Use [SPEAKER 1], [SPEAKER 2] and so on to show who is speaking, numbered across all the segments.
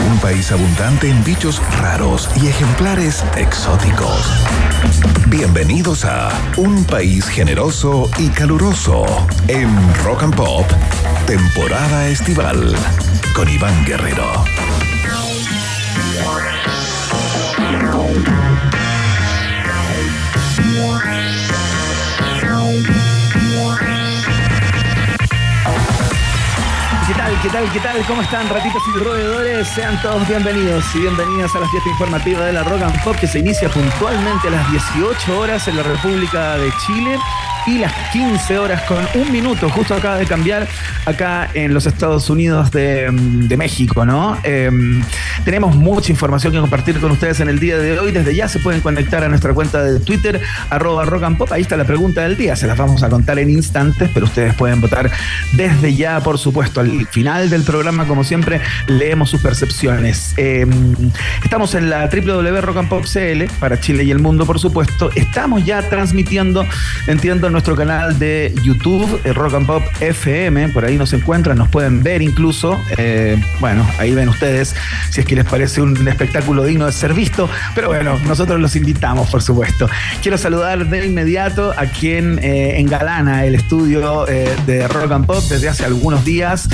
[SPEAKER 1] Un país abundante en bichos raros y ejemplares exóticos. Bienvenidos a Un país generoso y caluroso en Rock and Pop, temporada estival, con Iván Guerrero.
[SPEAKER 2] ¿Qué tal? ¿Qué tal? ¿Cómo están, ratitos y roedores? Sean todos bienvenidos y bienvenidas a la fiesta informativa de la Rock and Pop que se inicia puntualmente a las 18 horas en la República de Chile y las 15 horas con un minuto, justo acaba de cambiar acá en los Estados Unidos de, México, ¿no? Eh, tenemos mucha información que compartir con ustedes en el día de hoy. Desde ya se pueden conectar a nuestra cuenta de Twitter, arroba rock and pop. Ahí está la pregunta del día. Se las vamos a contar en instantes, pero ustedes pueden votar desde ya, por supuesto. Al final del programa, como siempre, leemos sus percepciones. Eh, estamos en la www.rockandpop.cl para Chile y el mundo, por supuesto. Estamos ya transmitiendo, entiendo, nuestro canal de YouTube, eh, Rock and Pop FM, por ahí nos encuentran, nos pueden ver incluso. Eh, bueno, ahí ven ustedes si es que les parece un espectáculo digno de ser visto, pero bueno, nosotros los invitamos, por supuesto. Quiero saludar de inmediato a quien eh, engalana el estudio de Rock and Pop desde hace algunos días.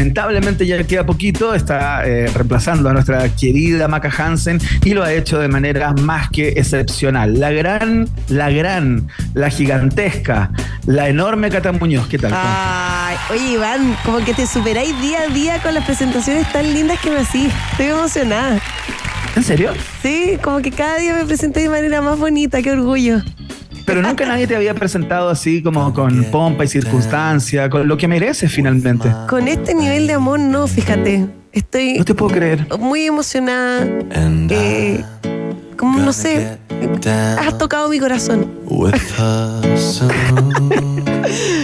[SPEAKER 2] Lamentablemente ya queda poquito, está eh, reemplazando a nuestra querida Maca Hansen y lo ha hecho de manera más que excepcional. La gran, la gran, la gigantesca, la enorme Cata Muñoz. ¿Qué tal?
[SPEAKER 3] Ay, oye Iván, como que te superáis día a día con las presentaciones tan lindas que me hacís. Estoy emocionada.
[SPEAKER 2] ¿En serio?
[SPEAKER 3] Sí, como que cada día me presenté de manera más bonita, qué orgullo.
[SPEAKER 2] Pero nunca nadie te había presentado así como con pompa y circunstancia, con lo que mereces finalmente.
[SPEAKER 3] Con este nivel de amor, no, fíjate. Estoy
[SPEAKER 2] No te puedo creer.
[SPEAKER 3] muy emocionada. Eh, como no sé, has tocado mi corazón.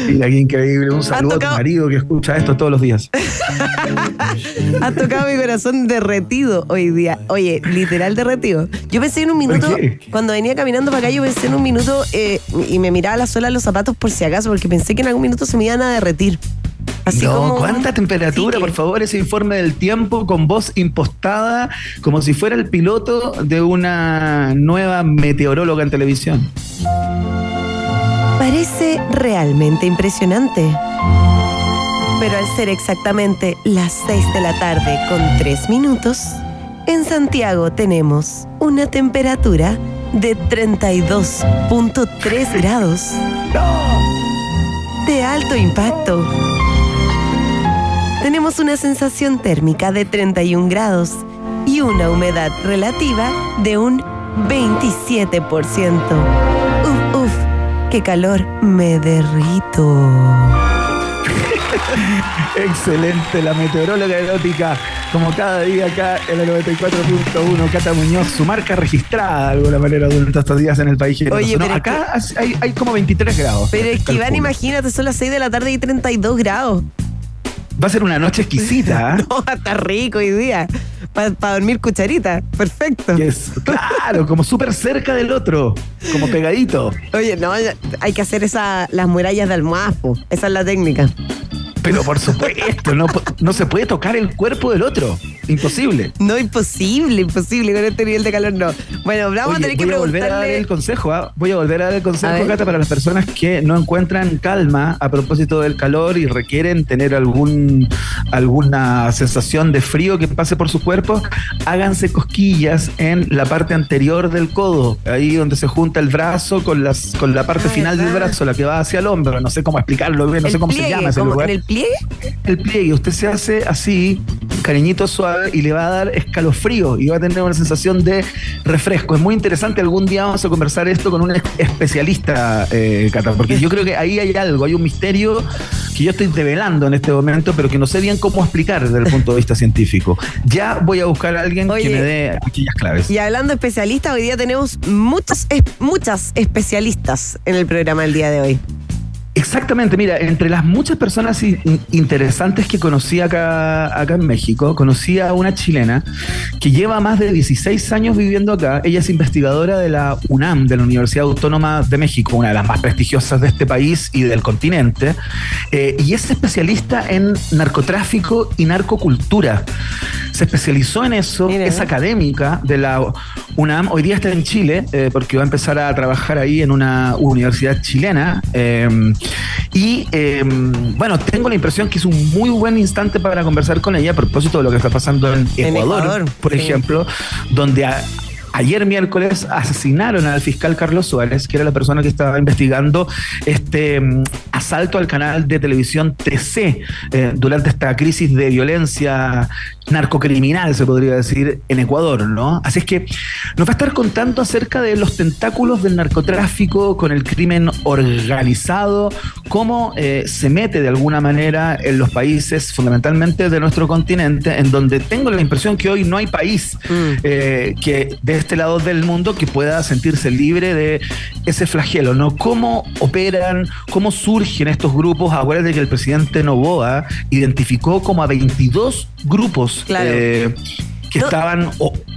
[SPEAKER 2] Mira, qué increíble. Un saludo a tu marido que escucha esto todos los días.
[SPEAKER 3] Has tocado mi corazón derretido hoy día. Oye, literal derretido. Yo pensé en un minuto,
[SPEAKER 2] qué?
[SPEAKER 3] cuando venía caminando para acá, yo pensé en un minuto eh, y me miraba la suela de los zapatos por si acaso, porque pensé que en algún minuto se me iban a derretir. Así
[SPEAKER 2] no,
[SPEAKER 3] como.
[SPEAKER 2] ¿cuánta temperatura?
[SPEAKER 3] Sí,
[SPEAKER 2] Por favor, ese informe del tiempo con voz impostada, como si fuera el piloto de una nueva meteoróloga en televisión.
[SPEAKER 3] Parece realmente impresionante. Pero al ser exactamente las 6 de la tarde con 3 minutos, en Santiago tenemos una temperatura de 32.3 grados de alto impacto. Tenemos una sensación térmica de 31 grados y una humedad relativa de un 27%. Uf, uf, qué calor, me derrito.
[SPEAKER 2] Excelente, la meteoróloga erótica, como cada día acá en el 94.1, Cata Muñoz, su marca registrada de alguna manera durante estos días en el país.
[SPEAKER 3] Oye,
[SPEAKER 2] No,
[SPEAKER 3] pero es
[SPEAKER 2] acá hay, hay como 23 grados.
[SPEAKER 3] Pero es que Iván, imagínate, son las 6 de la tarde y 32 grados.
[SPEAKER 2] Va a ser una noche exquisita. ¿eh?
[SPEAKER 3] No, está rico hoy día. Para dormir cucharita. Perfecto.
[SPEAKER 2] Claro, como súper cerca del otro, como pegadito.
[SPEAKER 3] Oye, no, hay que hacer esa, las murallas de almohada, po. Esa es la técnica.
[SPEAKER 2] Pero por supuesto, no, no se puede tocar el cuerpo del otro. Imposible.
[SPEAKER 3] No, imposible, imposible. Con este nivel de calor no. Bueno, vamos a tener que
[SPEAKER 2] voy a volver a dar el consejo, ¿ah? voy a volver a dar el consejo. Cata, para las personas que no encuentran calma a propósito del calor y requieren tener algún alguna sensación de frío que pase por su cuerpo, háganse cosquillas en la parte anterior del codo, ahí donde se junta el brazo con las con la parte
[SPEAKER 3] Ah,
[SPEAKER 2] final del brazo, la que va hacia el hombro, no sé cómo explicarlo bien, no sé cómo
[SPEAKER 3] pliegue,
[SPEAKER 2] se llama ese lugar.
[SPEAKER 3] ¿En el pliegue?
[SPEAKER 2] el pliegue, usted se hace así, cariñito suave y le va a dar escalofrío y va a tener una sensación de refresco. Es muy interesante, algún día vamos a conversar esto con un especialista, eh, Cata, porque yo creo que ahí hay algo, hay un misterio que yo estoy develando en este momento, pero que no sé bien cómo explicar desde el punto de vista científico. Ya voy a buscar a alguien que me dé aquellas claves.
[SPEAKER 3] Y hablando de especialistas, hoy día tenemos muchas, muchas especialistas en el programa del día de hoy.
[SPEAKER 2] Exactamente, mira, entre las muchas personas interesantes que conocí acá, acá en México, conocí a una chilena que lleva más de 16 años viviendo acá. Ella es investigadora de la UNAM, de la Universidad Autónoma de México, una de las más prestigiosas de este país y del continente, eh, y es especialista en narcotráfico y narcocultura. Se especializó en eso, es académica de la UNAM, hoy día está en Chile, eh, porque va a empezar a trabajar ahí en una universidad chilena. Eh, y em, bueno, tengo la impresión que es un muy buen instante para conversar con ella a propósito de lo que está pasando en Ecuador, por ejemplo, donde Ayer miércoles asesinaron al fiscal Carlos Suárez, que era la persona que estaba investigando este mm, asalto al canal de televisión TC eh, durante esta crisis de violencia narcocriminal, se podría decir, en Ecuador, ¿no? Así es que nos va a estar contando acerca de los tentáculos del narcotráfico con el crimen organizado, cómo eh, se mete de alguna manera en los países, fundamentalmente de nuestro continente, en donde tengo la impresión que hoy no hay país mm. eh, que de este lado del mundo que pueda sentirse libre de ese flagelo, ¿no? ¿Cómo operan, cómo surgen estos grupos? Acuérdate que el presidente Novoa identificó como a 22 grupos
[SPEAKER 3] claro.
[SPEAKER 2] Eh, que estaban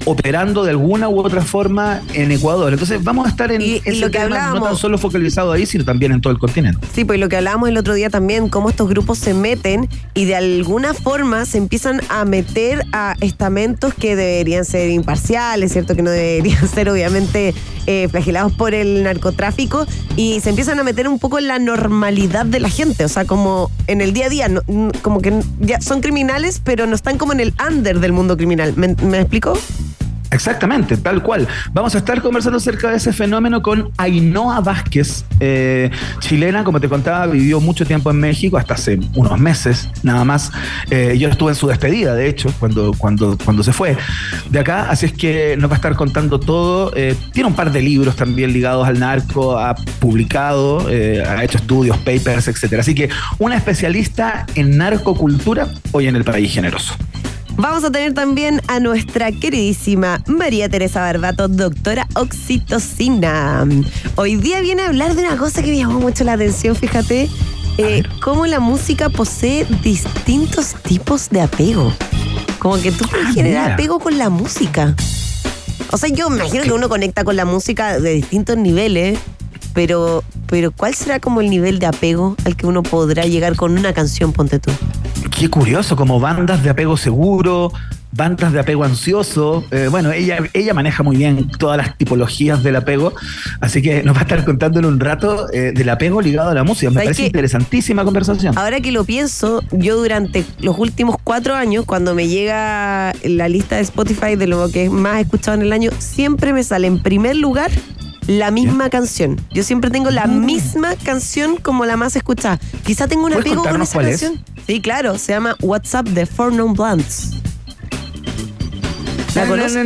[SPEAKER 2] operando de alguna u otra forma en Ecuador. Entonces vamos a estar en ese
[SPEAKER 3] lo que
[SPEAKER 2] tema, no tan solo focalizado ahí, sino también en todo el continente.
[SPEAKER 3] Sí, pues lo que hablábamos el otro día también, cómo estos grupos se meten y de alguna forma se empiezan a meter a estamentos que deberían ser imparciales, ¿cierto? Que no deberían ser obviamente eh, flagelados por el narcotráfico y se empiezan a meter un poco en la normalidad de la gente, o sea, como en el día a día, como que ya son criminales, pero no están como en el under del mundo criminal. ¿Me, me explico?
[SPEAKER 2] Exactamente, tal cual. Vamos a estar conversando acerca de ese fenómeno con Ainhoa Vázquez, eh, chilena, como te contaba, vivió mucho tiempo en México, hasta hace unos meses nada más. Eh, yo estuve en su despedida, de hecho, cuando, cuando, cuando se fue de acá, así es que nos va a estar contando todo. Eh, tiene un par de libros también ligados al narco, ha publicado, ha hecho estudios, papers, etcétera. Así que una especialista en narcocultura hoy en el país generoso.
[SPEAKER 3] Vamos a tener también a nuestra queridísima María Teresa Barbato, doctora oxitocina. Hoy día viene a hablar de una cosa que me llamó mucho la atención, fíjate, eh, cómo la música posee distintos tipos de apego. Como que tú puedes ah, generar apego con la música. O sea, yo me imagino que uno conecta con la música de distintos niveles, pero, pero ¿cuál será como el nivel de apego al que uno podrá llegar con una canción, ponte tú?
[SPEAKER 2] Qué curioso, como bandas de apego seguro, bandas de apego ansioso. Eh, bueno, ella, ella maneja muy bien todas las tipologías del apego, así que nos va a estar contando en un rato eh, del apego ligado a la música. Me parece interesantísima conversación.
[SPEAKER 3] Ahora que lo pienso, yo durante los últimos cuatro años, cuando me llega la lista de Spotify de lo que es más escuchado en el año, siempre me sale en primer lugar la misma canción. Yo siempre tengo la mm. misma canción como la más escuchada. Quizá tengo un apego con esa canción. Sí, claro, se llama WhatsApp de Four Non Blondes.
[SPEAKER 2] ¿La conoces?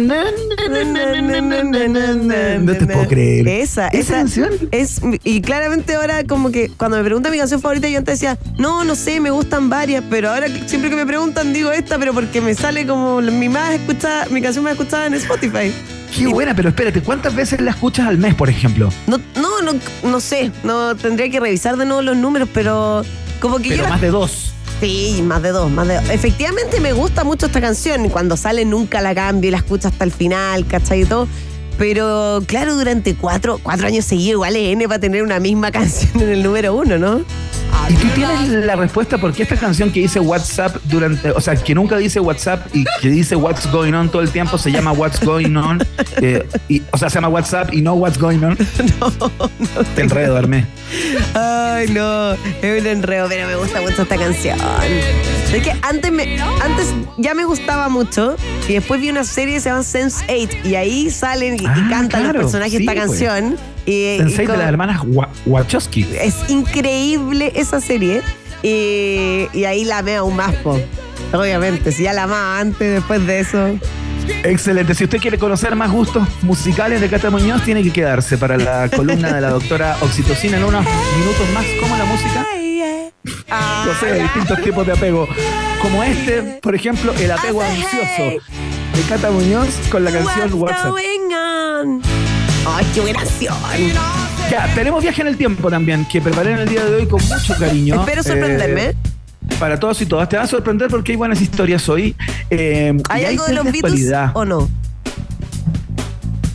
[SPEAKER 2] No te puedo creer.
[SPEAKER 3] Esa, esa, canción. Es, y claramente ahora como que cuando me preguntan mi canción favorita yo antes decía, no, no sé, me gustan varias, pero ahora siempre que me preguntan digo esta, pero porque me sale como mi más escuchada, mi canción más escuchada en Spotify.
[SPEAKER 2] Qué buena, pero espérate, ¿cuántas veces la escuchas al mes, por ejemplo?
[SPEAKER 3] No, no, no, no sé, no tendría que revisar de nuevo los números, pero como que
[SPEAKER 2] pero más de dos.
[SPEAKER 3] Sí, más de dos, más de dos. Efectivamente me gusta mucho esta canción y cuando sale nunca la cambio y la escucho hasta el final, ¿cachai? Y todo. Pero claro, durante cuatro, cuatro años seguidos igual es N para tener una misma canción en el número uno, ¿no?
[SPEAKER 2] ¿Y tú tienes la respuesta por qué esta canción que dice WhatsApp durante, o sea, que nunca dice WhatsApp y que dice What's Going On todo el tiempo se llama What's Going On? Eh, o sea, se llama WhatsApp y no What's Going On. No, no. Te enredo, Armé.
[SPEAKER 3] Ay, no, es un enredo, pero me gusta mucho esta canción. Es que antes, me, antes ya me gustaba mucho y después vi una serie que se llama Sense 8 y ahí salen y, ah, cantan los personajes esta pues.
[SPEAKER 2] Y, Sensei de las hermanas Wachowski.
[SPEAKER 3] Es increíble esa serie. Y, y ahí la veo aún más, po. Obviamente, si ya la amaba antes, después de eso.
[SPEAKER 2] Excelente. Si usted quiere conocer más gustos musicales de Cata Muñoz, tiene que quedarse para la columna de la doctora Oxitocina en unos minutos más. ¿Cómo la música? No sé, distintos tipos de apego. Como este, por ejemplo, el apego ansioso de Cata Muñoz con la canción WhatsApp.
[SPEAKER 3] ¡Ay, qué buena acción!
[SPEAKER 2] Ya, tenemos viaje en el tiempo también, que preparé en el día de hoy con mucho cariño.
[SPEAKER 3] Espero sorprenderme.
[SPEAKER 2] Eh, para todos y todas. Te va a sorprender porque hay buenas historias hoy. Eh,
[SPEAKER 3] ¿Hay algo de los Beatles o no?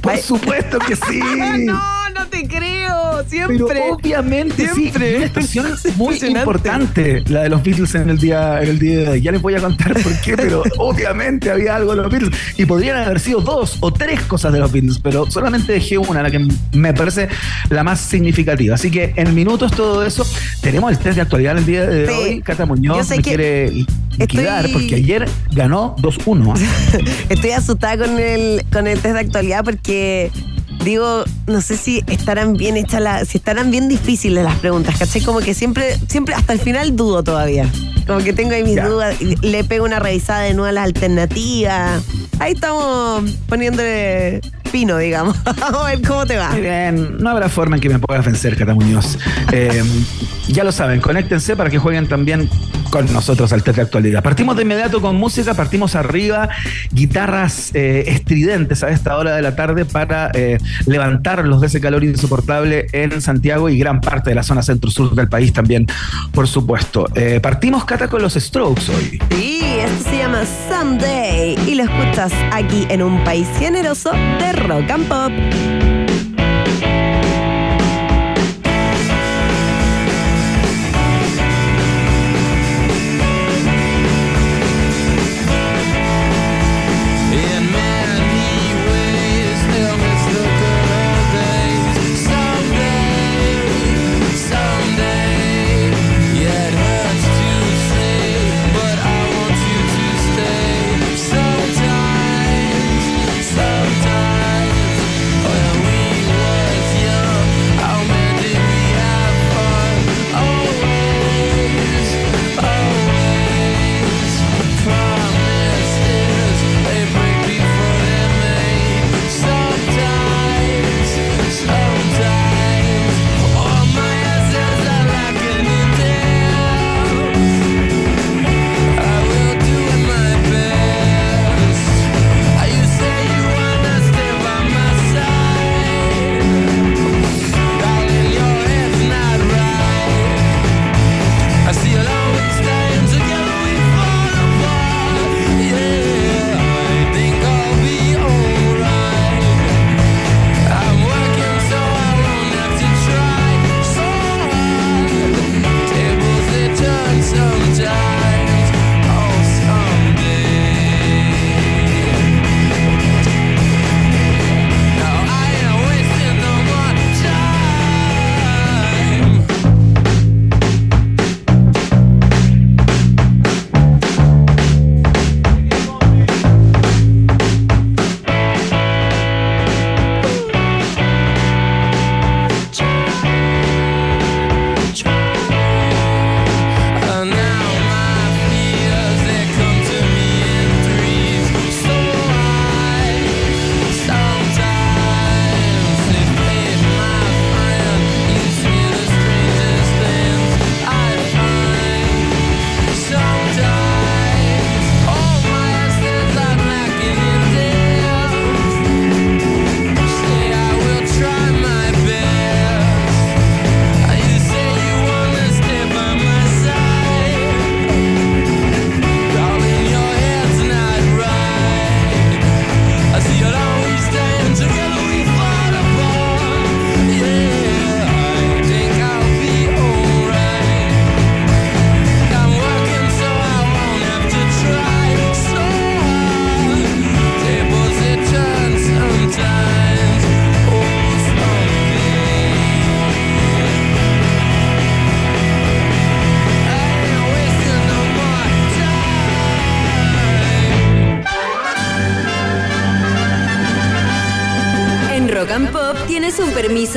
[SPEAKER 2] Por
[SPEAKER 3] Ay.
[SPEAKER 2] supuesto que sí.
[SPEAKER 3] no te creo.
[SPEAKER 2] Pero obviamente
[SPEAKER 3] Siempre.
[SPEAKER 2] sí, una estación muy importante la de los Beatles en el día en el día de hoy. Ya les voy a contar por qué, pero obviamente había algo de los Beatles y podrían haber sido dos o tres cosas de los Beatles, pero solamente dejé una, la que me parece la más significativa. Así que en minutos todo eso, tenemos el test de actualidad en el día de
[SPEAKER 3] Sí.
[SPEAKER 2] hoy. Cata Muñoz me
[SPEAKER 3] que
[SPEAKER 2] quiere liquidar
[SPEAKER 3] estoy-
[SPEAKER 2] porque ayer ganó 2-1. ¿ah?
[SPEAKER 3] Estoy asustada con el, con el test de actualidad porque digo, no sé si estarán bien hechas las, si estarán bien difíciles las preguntas, ¿cachai? Como que siempre, siempre hasta el final dudo todavía. Como que tengo ahí mis
[SPEAKER 2] Ya.
[SPEAKER 3] dudas, le pego una revisada de nuevo a las alternativas. Ahí estamos poniéndole pino, digamos. Vamos a ver cómo te va.
[SPEAKER 2] Miren, no habrá forma en que me puedas vencer, Cata Muñoz. Eh, ya lo saben, conéctense para que jueguen también con nosotros al test de actualidad. Partimos de inmediato con música, partimos arriba, guitarras eh, estridentes a esta hora de la tarde para eh, levantarlos de ese calor insoportable en Santiago y gran parte de la zona centro-sur del país también, por supuesto. Eh, partimos, Cata, con los Strokes hoy.
[SPEAKER 3] Sí, esto se llama Y lo escuchas aquí en un país generoso de rock and pop.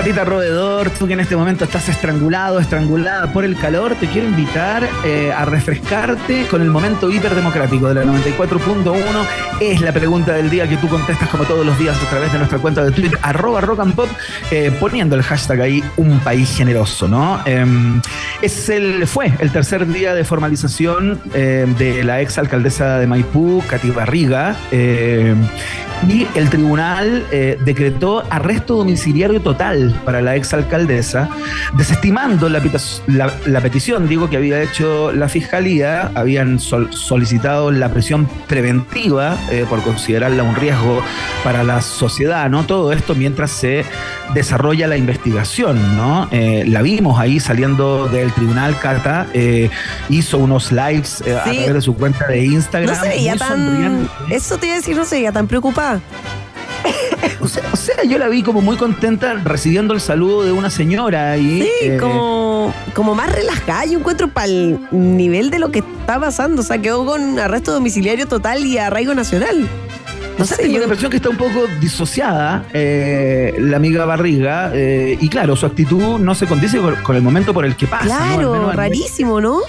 [SPEAKER 2] Ratita roedor, tú que en este momento estás estrangulado, estrangulada por el calor, te quiero invitar eh, a refrescarte con el momento hiperdemocrático de la 94.1. Es la pregunta del día que tú contestas como todos los días a través de nuestra cuenta de Twitter, arroba rock and pop, eh, poniendo el hashtag ahí, un país generoso, ¿no? Em, es el, fue el tercer día de formalización eh, de la ex alcaldesa de Maipú, Katy Barriga, eh, y el tribunal eh, decretó arresto domiciliario total para la exalcaldesa, desestimando la, la- la petición, digo, que había hecho la fiscalía, habían sol- solicitado la prisión preventiva eh, por considerarla un riesgo para la sociedad, ¿no? Todo esto mientras se desarrolla la investigación, ¿no? Eh, la vimos ahí saliendo del tribunal, Cata, eh, hizo unos lives eh, a través de su cuenta de Instagram.
[SPEAKER 3] No se veía tan. Eso te iba a decir, no se veía tan preocupada.
[SPEAKER 2] O sea, o sea, yo la vi como muy contenta recibiendo el saludo de una señora y
[SPEAKER 3] Sí,
[SPEAKER 2] eh,
[SPEAKER 3] como, como más relajada, yo encuentro para el nivel de lo que está pasando. O sea, quedó con arresto domiciliario total y arraigo nacional.
[SPEAKER 2] o sea, tengo la impresión que está un poco disociada eh, la amiga Barriga eh, y claro, su actitud no se condice con, con el momento por el que pasa.
[SPEAKER 3] Claro, rarísimo, ¿no?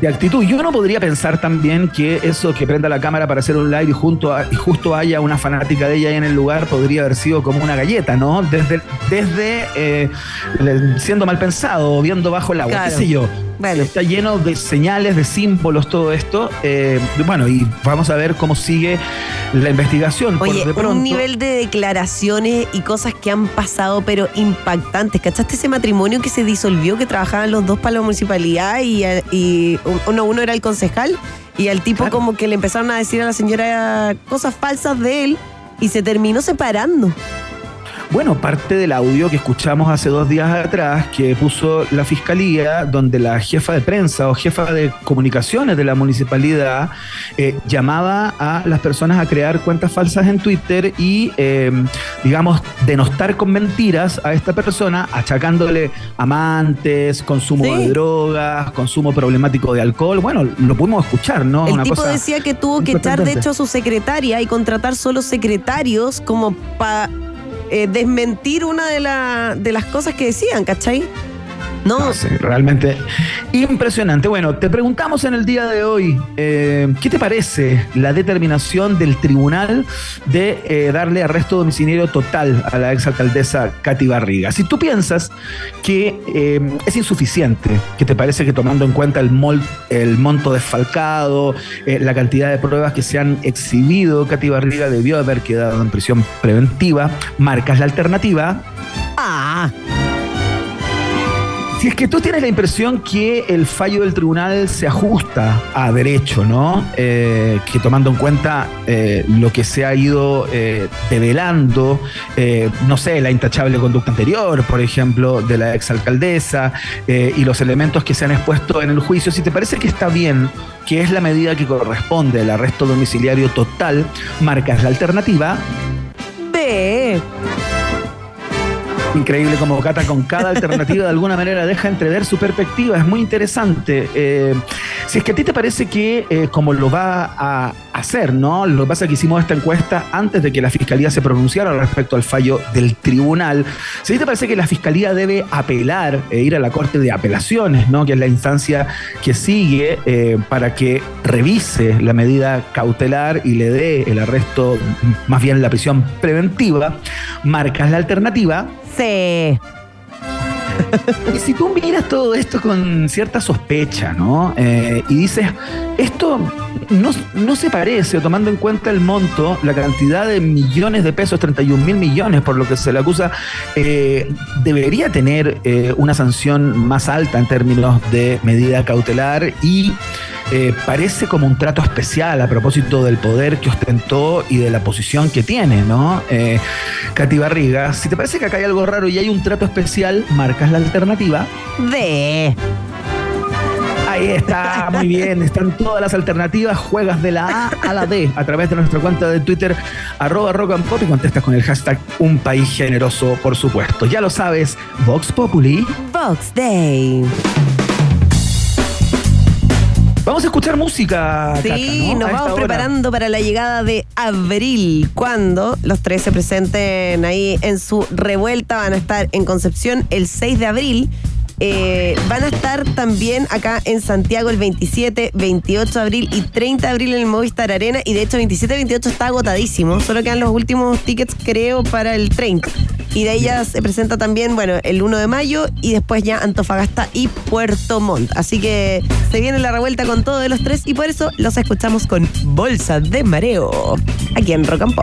[SPEAKER 2] De actitud. Yo no podría pensar también que eso que prenda la cámara para hacer un live y, junto a- y justo haya una fanática de ella ahí en el lugar podría haber sido como una galleta, ¿no? Desde, desde eh, siendo mal pensado, viendo bajo el agua,
[SPEAKER 3] Claro.
[SPEAKER 2] qué sé yo.
[SPEAKER 3] Bueno.
[SPEAKER 2] Está lleno de señales, de símbolos, todo esto. Eh, bueno, y vamos a ver cómo sigue la investigación.
[SPEAKER 3] Oye,
[SPEAKER 2] Por de pronto,
[SPEAKER 3] un nivel de declaraciones y cosas que han pasado, pero impactantes. ¿Cachaste ese matrimonio que se disolvió, que trabajaban los dos para la municipalidad y, y uno, uno era el concejal? Y al tipo
[SPEAKER 2] Claro.
[SPEAKER 3] como que le empezaron a decir a la señora cosas falsas de él y se terminó separando.
[SPEAKER 2] Bueno, parte del audio que escuchamos hace dos días atrás que puso la fiscalía, donde la jefa de prensa o jefa de comunicaciones de la municipalidad eh, llamaba a las personas a crear cuentas falsas en Twitter y, eh, digamos, denostar con mentiras a esta persona, achacándole amantes, consumo
[SPEAKER 3] Sí.
[SPEAKER 2] de drogas, consumo problemático de alcohol. Bueno, lo pudimos escuchar, ¿no?
[SPEAKER 3] el
[SPEAKER 2] Una
[SPEAKER 3] tipo
[SPEAKER 2] cosa
[SPEAKER 3] decía que tuvo que echar de hecho a su secretaria y contratar solo secretarios como para desmentir una de, la- de las cosas que decían, ¿cachai? No,
[SPEAKER 2] No, realmente impresionante. Bueno, te preguntamos en el día de hoy, eh, ¿qué te parece la determinación del tribunal de eh, darle arresto domiciliario total a la exalcaldesa Katy Barriga? Si tú piensas que eh, es insuficiente, que te parece que tomando en cuenta el, monto desfalcado, la cantidad de pruebas que se han exhibido, Katy Barriga debió haber quedado en prisión preventiva, marcas la alternativa,
[SPEAKER 3] ah,
[SPEAKER 2] Si es que tú tienes la impresión que el fallo del tribunal se ajusta a derecho, ¿no? Eh, que tomando en cuenta eh, lo que se ha ido eh, develando, no sé, la intachable conducta anterior, por ejemplo, de la exalcaldesa, y los elementos que se han expuesto en el juicio, si te parece que está bien, que es la medida que corresponde al arresto domiciliario total, marcas la alternativa,
[SPEAKER 3] ve.
[SPEAKER 2] Increíble como Cata con cada alternativa de alguna manera deja entrever su perspectiva, es muy interesante. Eh, si es que a ti te parece que eh, como lo va a hacer, ¿no? Lo que pasa es que hicimos esta encuesta antes de que la Fiscalía se pronunciara respecto al fallo del tribunal. Si a ti te parece que la Fiscalía debe apelar e ir a la Corte de Apelaciones, ¿no? Que es la instancia que sigue eh, para que revise la medida cautelar y le dé el arresto, más bien la prisión preventiva, marcas la alternativa Y si tú miras todo esto con cierta sospecha, ¿no? Eh, y dices, esto no, no se parece, tomando en cuenta el monto, la cantidad de millones de pesos, 31 mil millones por lo que se le acusa, eh, debería tener eh, una sanción más alta en términos de medida cautelar y eh, parece como un trato especial a propósito del poder que ostentó y de la posición que tiene, ¿no? Eh, Katy Barriga, si te parece que acá hay algo raro y hay un trato especial, marcas la alternativa.
[SPEAKER 3] Ve.
[SPEAKER 2] Ahí está, muy bien. Están todas las alternativas. Juegas de la A a la D a través de nuestra cuenta de Twitter, arroba rock and pop y contestas con el hashtag Un País Generoso, por supuesto. Ya lo sabes, Vox Populi.
[SPEAKER 4] Box Day.
[SPEAKER 2] Vamos a escuchar música.
[SPEAKER 4] Sí, nos vamos
[SPEAKER 2] hora.
[SPEAKER 4] preparando para la llegada de abril, cuando los tres se presenten ahí en su revuelta. Van a estar en Concepción el 6 de abril. Eh, van a estar también acá en Santiago el 27, 28 de abril y 30 de abril en el Movistar Arena. Y de hecho, 27 28 está agotadísimo. Solo quedan los últimos tickets, creo, para el 30. Y de ya se presenta también, bueno, el 1 de mayo y después ya Antofagasta y Puerto Montt. Así que se viene la revuelta con todo de los tres y por eso los escuchamos con Bolsa de Mareo aquí en Rock and.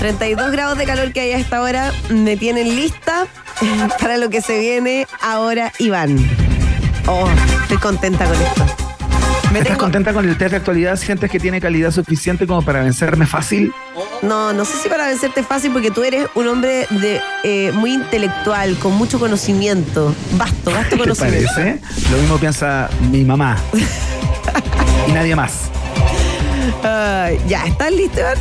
[SPEAKER 4] 32 grados de calor que hay a esta hora me tienen lista para lo que se viene ahora, Iván. Oh, estoy contenta con esto. Me
[SPEAKER 2] ¿Estás
[SPEAKER 4] tengo-
[SPEAKER 2] contenta con el test de actualidad? ¿Sientes que tiene calidad suficiente como para vencerme fácil?
[SPEAKER 4] No, no sé si para vencerte fácil porque tú eres un hombre de eh, muy intelectual, con mucho conocimiento. Vasto, vasto
[SPEAKER 2] ¿Te
[SPEAKER 4] conocimiento.
[SPEAKER 2] parece? Lo mismo piensa mi mamá. y nadie más.
[SPEAKER 4] Ay, ya, ¿estás listo, Iván?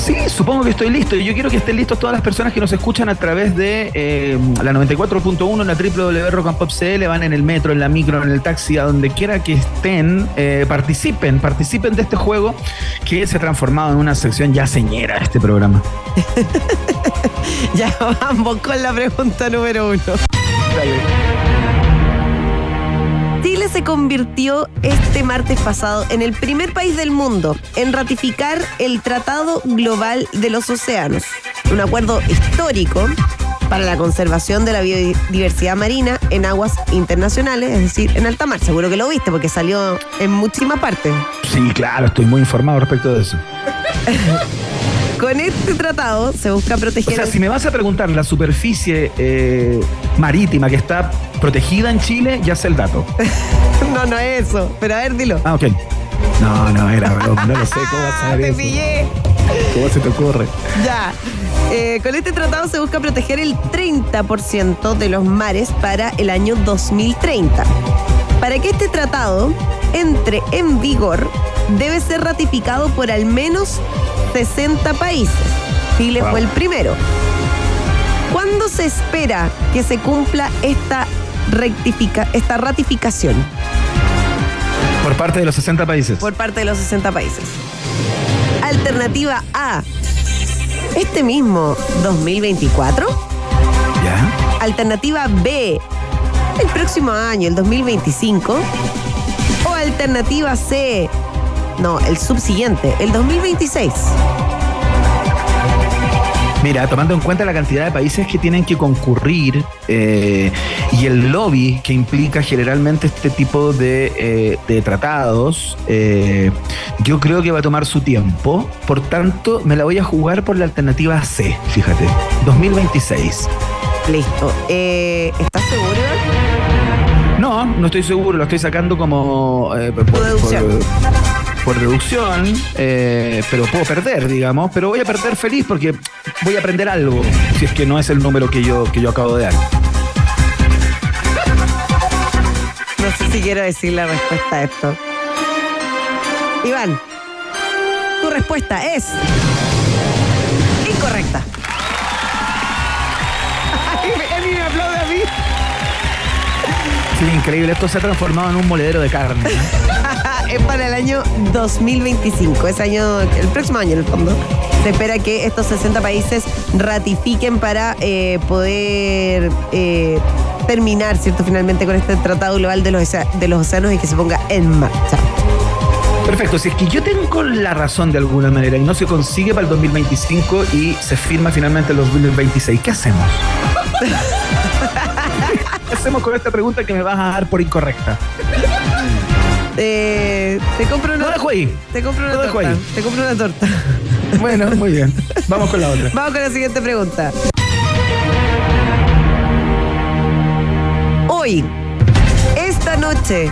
[SPEAKER 2] Sí, supongo que estoy listo. Y yo quiero que estén listos todas las personas que nos escuchan a través de eh, la 94.1, la www.rockandpop.cl, van en el metro, en la micro, en el taxi, a donde quiera que estén, eh, participen, participen de este juego que se ha transformado en una sección ya señera este programa.
[SPEAKER 3] Ya vamos con la pregunta número uno. Chile se convirtió este martes pasado en el primer país del mundo en ratificar el Tratado Global de los Océanos, un acuerdo histórico para la conservación de la biodiversidad marina en aguas internacionales, es decir, en alta mar. Seguro que lo viste porque salió en muchísimas partes.
[SPEAKER 2] Sí, claro, estoy muy informado respecto de eso.
[SPEAKER 3] Con este tratado se busca
[SPEAKER 2] O
[SPEAKER 3] proteger...
[SPEAKER 2] sea,
[SPEAKER 3] el-
[SPEAKER 2] si me vas a preguntar la superficie eh, marítima que está protegida en Chile, ya sé el dato.
[SPEAKER 3] No, no es eso. Pero a ver, dilo.
[SPEAKER 2] Ah, ok. No, no, era broma, no lo sé cómo vas a
[SPEAKER 3] Ah,
[SPEAKER 2] saber
[SPEAKER 3] te
[SPEAKER 2] eso.
[SPEAKER 3] pillé.
[SPEAKER 2] ¿Cómo se te ocurre?
[SPEAKER 3] Ya. Eh, con este tratado se busca proteger el 30% de los mares para el año 2030. Para que este tratado entre en vigor, debe ser ratificado por al menos 60 países. Chile
[SPEAKER 2] Wow.
[SPEAKER 3] fue el primero. ¿Cuándo se espera que se cumpla esta, rectifica, esta ratificación
[SPEAKER 2] Por parte de los 60 países.
[SPEAKER 3] por parte de los 60 países? Alternativa A. Este mismo 2024.
[SPEAKER 2] ¿Ya?
[SPEAKER 3] Alternativa B, el próximo año, el 2025. O alternativa C, no, el subsiguiente, el 2026.
[SPEAKER 2] Mira, tomando en cuenta la cantidad de países que tienen que concurrir eh, y el lobby que implica generalmente este tipo de, eh, de tratados, eh, yo creo que va a tomar su tiempo. Por tanto, me la voy a jugar por la alternativa C, fíjate, 2026.
[SPEAKER 3] Listo. ¿Estás seguro?
[SPEAKER 2] No, no estoy seguro, lo estoy sacando como por,
[SPEAKER 3] Por.
[SPEAKER 2] Por- deducción, eh, pero puedo perder, digamos, pero voy a perder feliz porque voy a aprender algo, si es que no es el número que yo, que yo acabo de dar.
[SPEAKER 3] No sé si quiero decir la respuesta a esto. Iván, tu respuesta es
[SPEAKER 2] Sí, increíble, esto se ha transformado en un moledero de carne.
[SPEAKER 3] es para el año 2025, ese año, el próximo año en el fondo. Se espera que estos 60 países ratifiquen para eh, poder eh, terminar, ¿cierto? Finalmente con este Tratado Global de los, de los Océanos y que se ponga en marcha.
[SPEAKER 2] Perfecto, si es que yo tengo la razón de alguna manera y no se consigue para el 2025 y se firma finalmente el 2026, ¿qué hacemos? ¿Qué hacemos con esta pregunta que me vas a dar por incorrecta?
[SPEAKER 3] Eh, te compro una
[SPEAKER 2] dejo ahí.
[SPEAKER 3] Te compro una torta.
[SPEAKER 2] ahí.
[SPEAKER 3] Te compro una torta.
[SPEAKER 2] Bueno, muy bien. Vamos con la otra.
[SPEAKER 3] Vamos con la siguiente pregunta. Hoy, esta noche,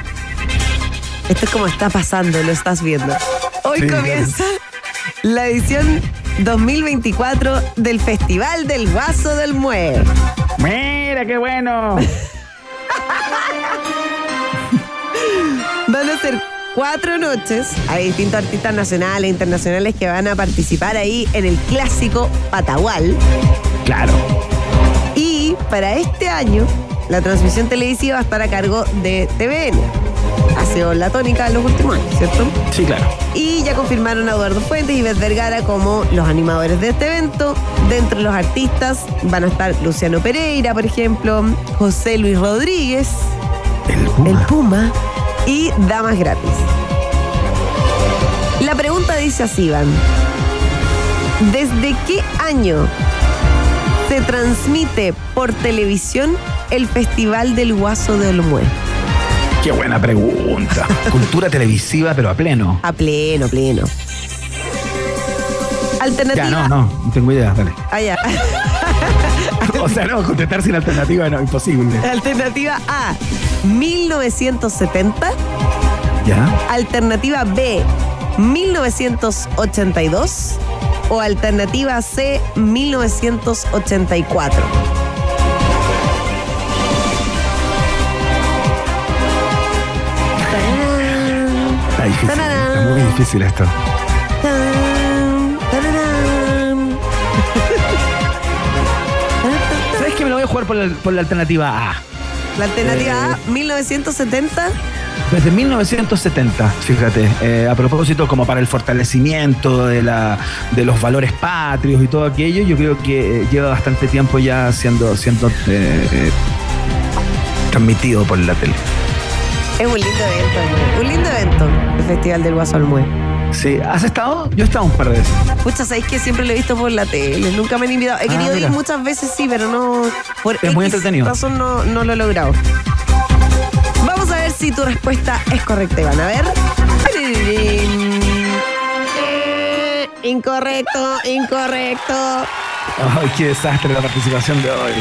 [SPEAKER 3] esto es como está pasando, lo estás viendo. Hoy
[SPEAKER 2] Sí, claro.
[SPEAKER 3] comienza la edición 2024 del Festival del Guaso del Mue.
[SPEAKER 2] Mira, qué bueno.
[SPEAKER 3] Van a ser cuatro noches. Hay distintos artistas nacionales e internacionales que van a participar ahí en el clásico Patagual.
[SPEAKER 2] Claro.
[SPEAKER 3] Y para este año, la transmisión televisiva va a estar a cargo de TVN. Sido la tónica de los últimos años, ¿cierto?
[SPEAKER 2] Sí, claro.
[SPEAKER 3] Y ya confirmaron a Eduardo Fuentes y Beth Vergara como los animadores de este evento. Dentro de los artistas van a estar Luciano Pereira, por ejemplo, José Luis Rodríguez,
[SPEAKER 2] El Puma.
[SPEAKER 3] el Puma y Damas Gratis. La pregunta dice así, Iván. ¿Desde qué año se transmite por televisión el Festival del Guaso de Olmué?
[SPEAKER 2] Qué buena pregunta. Cultura televisiva, pero a pleno.
[SPEAKER 3] A pleno, pleno. Alternativa.
[SPEAKER 2] Ya, no, no, no tengo idea, dale.
[SPEAKER 3] Ah, ya.
[SPEAKER 2] O sea, no, contestar sin alternativa no, imposible.
[SPEAKER 3] Alternativa A, 1970.
[SPEAKER 2] ¿Ya?
[SPEAKER 3] Alternativa B, 1982. O alternativa C, 1984.
[SPEAKER 2] difícil
[SPEAKER 3] esto.
[SPEAKER 2] ¿Sabes que me lo
[SPEAKER 3] voy a
[SPEAKER 2] jugar por la, alternativa A?
[SPEAKER 3] La alternativa A, eh, 1970.
[SPEAKER 2] Desde 1970, fíjate, eh, a propósito como para el fortalecimiento de, la, de los valores patrios y todo aquello, yo creo que eh, lleva bastante tiempo ya siendo, siendo transmitido por la tele.
[SPEAKER 3] Es un lindo evento, un lindo evento. Festival del Guaso Almue.
[SPEAKER 2] Sí, ¿has estado? Yo he estado un par de veces.
[SPEAKER 3] Pucha, sabéis que siempre lo he visto por la tele, nunca me han invitado. He
[SPEAKER 2] Ah,
[SPEAKER 3] querido
[SPEAKER 2] mira.
[SPEAKER 3] ir muchas veces, sí, pero no. Por
[SPEAKER 2] Es muy entretenido.
[SPEAKER 3] razón no, no lo he logrado. Vamos a ver si tu respuesta es correcta, Iván. A ver. Eh, Incorrecto, incorrecto.
[SPEAKER 2] Ay, qué desastre la participación de hoy.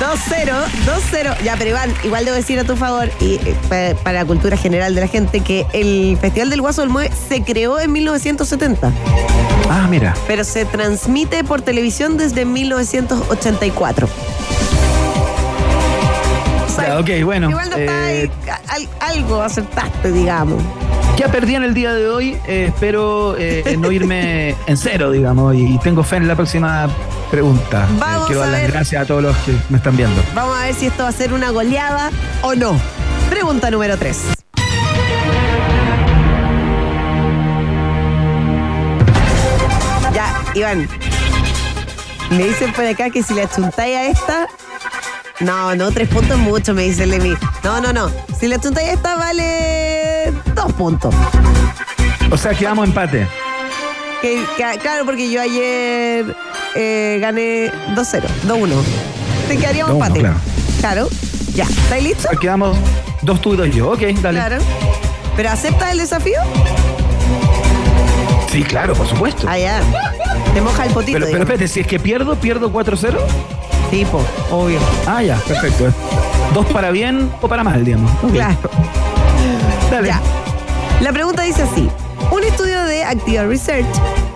[SPEAKER 3] 2-0, 2-0. Ya, pero Iván, igual debo decir a tu favor, y eh, pa- para la cultura general de la gente, que el Festival del Guaso del Mue se creó en 1970,
[SPEAKER 2] Ah, mira.
[SPEAKER 3] pero se transmite por televisión desde 1984. O sea,
[SPEAKER 2] Ya, ok, bueno.
[SPEAKER 3] Igual no está
[SPEAKER 2] eh,
[SPEAKER 3] ahí, al- algo acertaste, digamos.
[SPEAKER 2] ya perdí en el día de hoy, eh, espero eh, no irme en cero, digamos, y tengo fe en la próxima pregunta. Eh,
[SPEAKER 3] Vamos
[SPEAKER 2] quiero dar las gracias a todos los que me están viendo.
[SPEAKER 3] Vamos a ver si esto va a ser una goleada o no. Pregunta número 3. Ya, Iván. Me dicen por acá que si le achuntáis a esta. No, no, tres puntos es mucho, me dice Levi. No, no, no. Si le achuntáis a esta, vale dos puntos.
[SPEAKER 2] O sea, quedamos empate.
[SPEAKER 3] Que, que- claro, porque yo ayer eh, gané 2-0, 2-1. Te quedaríamos
[SPEAKER 2] 2-1,
[SPEAKER 3] empate.
[SPEAKER 2] claro.
[SPEAKER 3] Claro. Ya. ¿Estáis listos?
[SPEAKER 2] Quedamos dos tú y dos yo. Ok, dale.
[SPEAKER 3] Claro. ¿Pero aceptas el desafío?
[SPEAKER 2] Sí, claro, por supuesto.
[SPEAKER 3] Ah, ya. Te moja el potito.
[SPEAKER 2] pero, pero espérate, si es que pierdo, pierdo 4-0.
[SPEAKER 3] Sí, po, obvio.
[SPEAKER 2] Ah, ya, perfecto. Dos para bien o para mal, digamos. Ok.
[SPEAKER 3] Claro.
[SPEAKER 2] Dale.
[SPEAKER 3] Ya. La pregunta dice así. Un estudio de Activa Research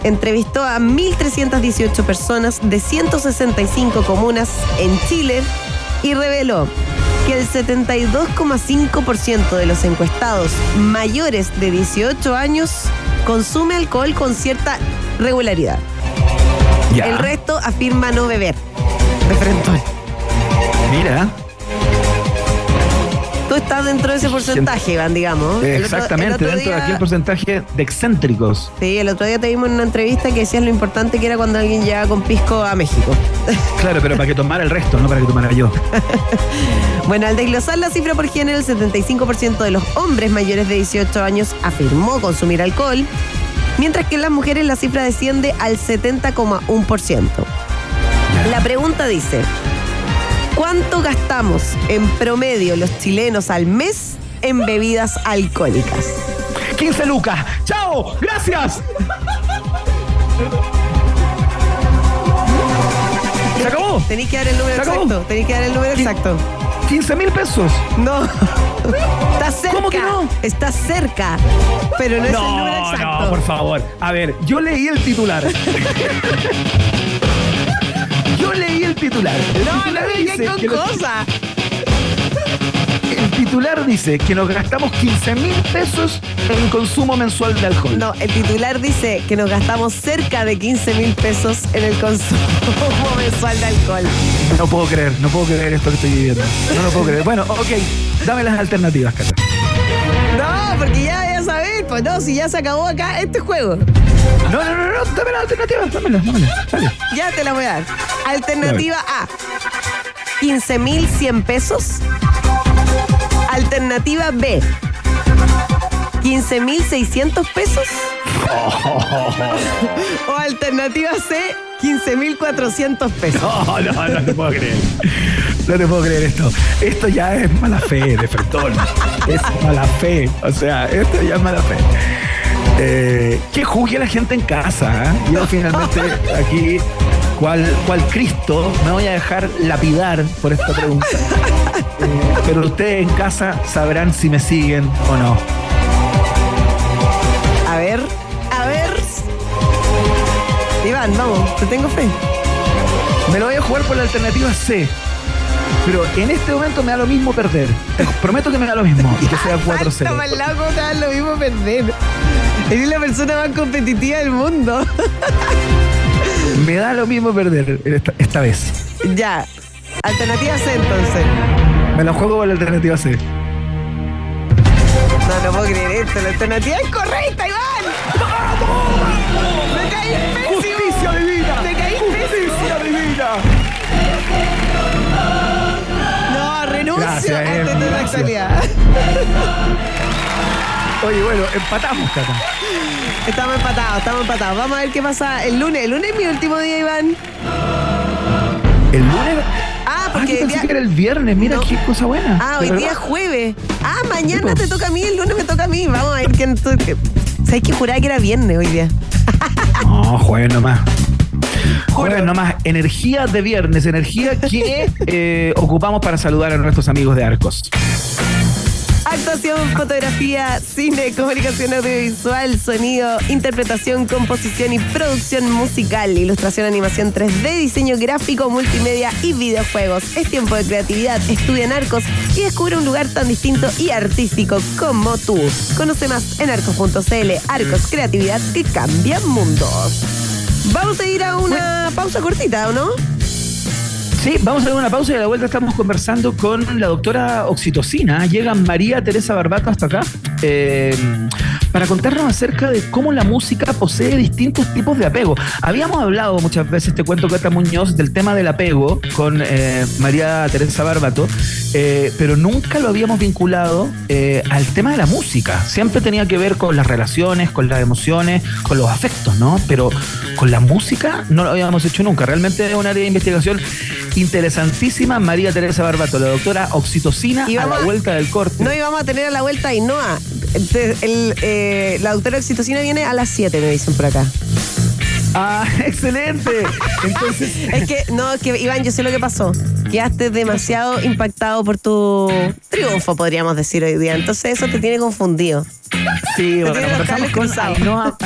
[SPEAKER 3] entrevistó a 1.318 personas de 165 comunas en Chile y reveló que el 72,5% de los encuestados mayores de 18 años consume alcohol con cierta regularidad. El resto afirma no beber. De frente.
[SPEAKER 2] Mira.
[SPEAKER 3] Tú estás dentro de ese porcentaje, Iván, digamos.
[SPEAKER 2] Exactamente,
[SPEAKER 3] otro
[SPEAKER 2] dentro de
[SPEAKER 3] día-
[SPEAKER 2] aquel porcentaje de excéntricos.
[SPEAKER 3] Sí, el otro día te vimos en una entrevista que decías lo importante que era cuando alguien llegaba con pisco a México.
[SPEAKER 2] Claro, pero para que tomara el resto, no para que tomara yo.
[SPEAKER 3] Bueno, al desglosar la cifra por género, el 75% de los hombres mayores de 18 años afirmó consumir alcohol, mientras que en las mujeres la cifra desciende al 70,1%. La pregunta dice, ¿cuánto gastamos en promedio los chilenos al mes en bebidas alcohólicas?
[SPEAKER 2] 15 lucas. ¡Chao! ¡Gracias! ¿Se acabó?
[SPEAKER 3] Tenéis que dar el número exacto. Tenéis que dar el número exacto.
[SPEAKER 2] 15 mil pesos.
[SPEAKER 3] No. Está cerca.
[SPEAKER 2] ¿Cómo que no?
[SPEAKER 3] Está cerca. Pero no, es el número exacto.
[SPEAKER 2] no, por favor. A ver, yo leí el titular. yo leí titular. El
[SPEAKER 3] No, no
[SPEAKER 2] titular
[SPEAKER 3] me
[SPEAKER 2] dice que
[SPEAKER 3] con
[SPEAKER 2] los-
[SPEAKER 3] cosas.
[SPEAKER 2] El titular dice que nos gastamos 15 mil pesos en consumo mensual de alcohol.
[SPEAKER 3] No, el titular dice que nos gastamos cerca de 15 mil pesos en el consumo mensual de alcohol.
[SPEAKER 2] No puedo creer, no puedo creer esto que estoy viviendo. No lo puedo creer. Bueno, ok, dame las alternativas, Cata.
[SPEAKER 3] No, porque ya, ya sabéis, pues no, si ya se acabó acá este juego.
[SPEAKER 2] No, no, no, no, dame las alternativas, dámelas, dámelas. Dale.
[SPEAKER 3] Ya te la voy a dar. Alternativa A, 15.100 pesos. Alternativa B, 15.600 pesos. o alternativa C, 15.400 pesos.
[SPEAKER 2] No, no, no te puedo creer. No te puedo creer esto. Esto ya es mala fe de Fretón. Es mala fe. O sea, esto ya es mala fe. Eh, que juzgue la gente en casa. ¿eh? Yo finalmente aquí, cual, cual Cristo, me voy a dejar lapidar por esta pregunta. Eh, pero ustedes en casa sabrán si me siguen o no.
[SPEAKER 3] A ver, a ver. Iván, vamos, te tengo fe.
[SPEAKER 2] Me lo voy a jugar por la alternativa C. Pero en este momento me da lo mismo perder. Te prometo que me da lo mismo. Y que sea 4-0.
[SPEAKER 3] Está mal loco, te da lo mismo perder. Eres la persona más competitiva del mundo.
[SPEAKER 2] Me da lo mismo perder esta, esta vez.
[SPEAKER 3] ya. Alternativa C entonces.
[SPEAKER 2] Me lo juego con la alternativa C.
[SPEAKER 3] No, no puedo creer esto. La alternativa es correcta, Iván. ¡Me caí pésimo!
[SPEAKER 2] ¡Justicia divina!
[SPEAKER 3] ¡Me caí pésimo!
[SPEAKER 2] ¡Justicia divina!
[SPEAKER 3] No, renuncio
[SPEAKER 2] Gracias,
[SPEAKER 3] a esta
[SPEAKER 2] Emi,
[SPEAKER 3] la actualidad.
[SPEAKER 2] Oye, bueno, empatamos, Cata.
[SPEAKER 3] Estamos empatados, estamos empatados. Vamos a ver qué pasa el lunes. El lunes es mi último día, Iván.
[SPEAKER 2] El lunes.
[SPEAKER 3] Ah,
[SPEAKER 2] Ah,
[SPEAKER 3] porque
[SPEAKER 2] yo
[SPEAKER 3] el
[SPEAKER 2] pensé
[SPEAKER 3] día-
[SPEAKER 2] que era el viernes. Mira
[SPEAKER 3] No.
[SPEAKER 2] qué cosa buena.
[SPEAKER 3] Ah,
[SPEAKER 2] ¿De
[SPEAKER 3] hoy día es jueves. Ah, mañana te toca a mí, el lunes me toca a mí. Vamos a ver quién. ¿Sabes que juraba que era viernes hoy día?
[SPEAKER 2] No, jueves nomás.
[SPEAKER 3] Juro.
[SPEAKER 2] Jueves nomás. Energía de viernes, energía que eh, ocupamos para saludar a nuestros amigos de Arcos.
[SPEAKER 3] Actuación, fotografía, cine, comunicación audiovisual, sonido, interpretación, composición y producción musical, ilustración, animación 3D, diseño gráfico, multimedia y videojuegos. Es tiempo de creatividad, estudia en Arcos y descubre un lugar tan distinto y artístico como tú. Conoce más en arcos.cl, Arcos Creatividad que cambia mundos. Vamos a ir a una pausa cortita, ¿o no?
[SPEAKER 2] Sí, vamos a dar una pausa y a la vuelta estamos conversando con la doctora Oxitocina. Llega María Teresa Barbato hasta acá eh, para contarnos acerca de cómo la música posee distintos tipos de apego. Habíamos hablado muchas veces, te cuento Cata Muñoz, del tema del apego con eh, María Teresa Barbato, eh, pero nunca lo habíamos vinculado eh, al tema de la música. Siempre tenía que ver con las relaciones, con las emociones, con los afectos, ¿no? Pero con la música no lo habíamos hecho nunca. Realmente es un área de investigación interesantísima. María Teresa Barbato, la doctora Oxitocina,
[SPEAKER 3] Y
[SPEAKER 2] a la
[SPEAKER 3] a-
[SPEAKER 2] vuelta del corte.
[SPEAKER 3] No íbamos a tener a la vuelta a Ainhoa. Entonces, el, eh, la doctora Oxitocina viene a las 7, me dicen por acá.
[SPEAKER 2] Ah, excelente. Entonces,
[SPEAKER 3] Es que, no, es que Iván, yo sé lo que pasó. Quedaste demasiado impactado por tu triunfo, podríamos decir hoy día. Entonces eso te tiene confundido.
[SPEAKER 2] Sí, bueno, conversamos con. Ainhoa,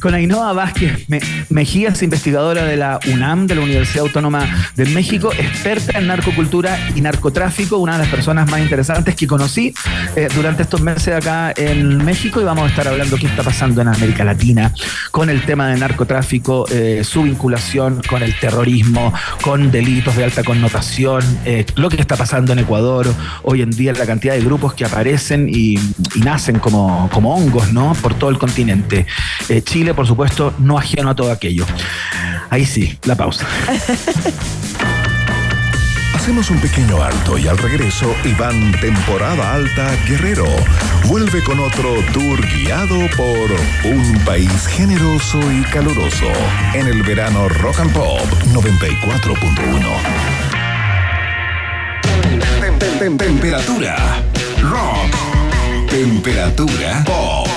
[SPEAKER 2] con Ainhoa Vázquez Me- Mejías, investigadora de la UNAM, de la Universidad Autónoma de México, experta en narcocultura y narcotráfico, una de las personas más interesantes que conocí eh, durante estos meses acá en México y vamos a estar hablando qué está pasando en América Latina con el tema de narcotráfico, eh, su vinculación con el terrorismo, con delitos de alta connotación, eh, lo que está pasando en Ecuador hoy en día, la cantidad de grupos que aparecen y, y nacen como, como hongos, ¿no? Por todo el continente. Eh, Chile, por supuesto, no ajeno a todo aquello. Ahí sí, la pausa.
[SPEAKER 1] Hacemos un pequeño alto y al regreso, Iván Temporada Alta Guerrero vuelve con otro tour guiado por un país generoso y caluroso en el verano Rock and Pop 94.1. Tem- tem- tem- Temperatura rock. Temperatura pop.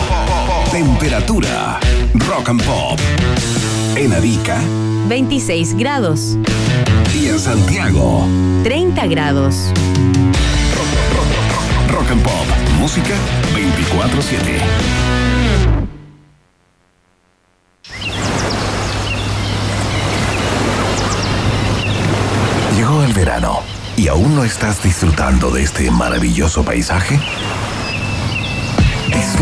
[SPEAKER 1] Temperatura rock and pop. En Arica
[SPEAKER 5] 26 grados,
[SPEAKER 1] y en Santiago.
[SPEAKER 5] 30 grados.
[SPEAKER 1] Rock and Pop. Música 24-7. Llegó el verano y aún no estás disfrutando de este maravilloso paisaje.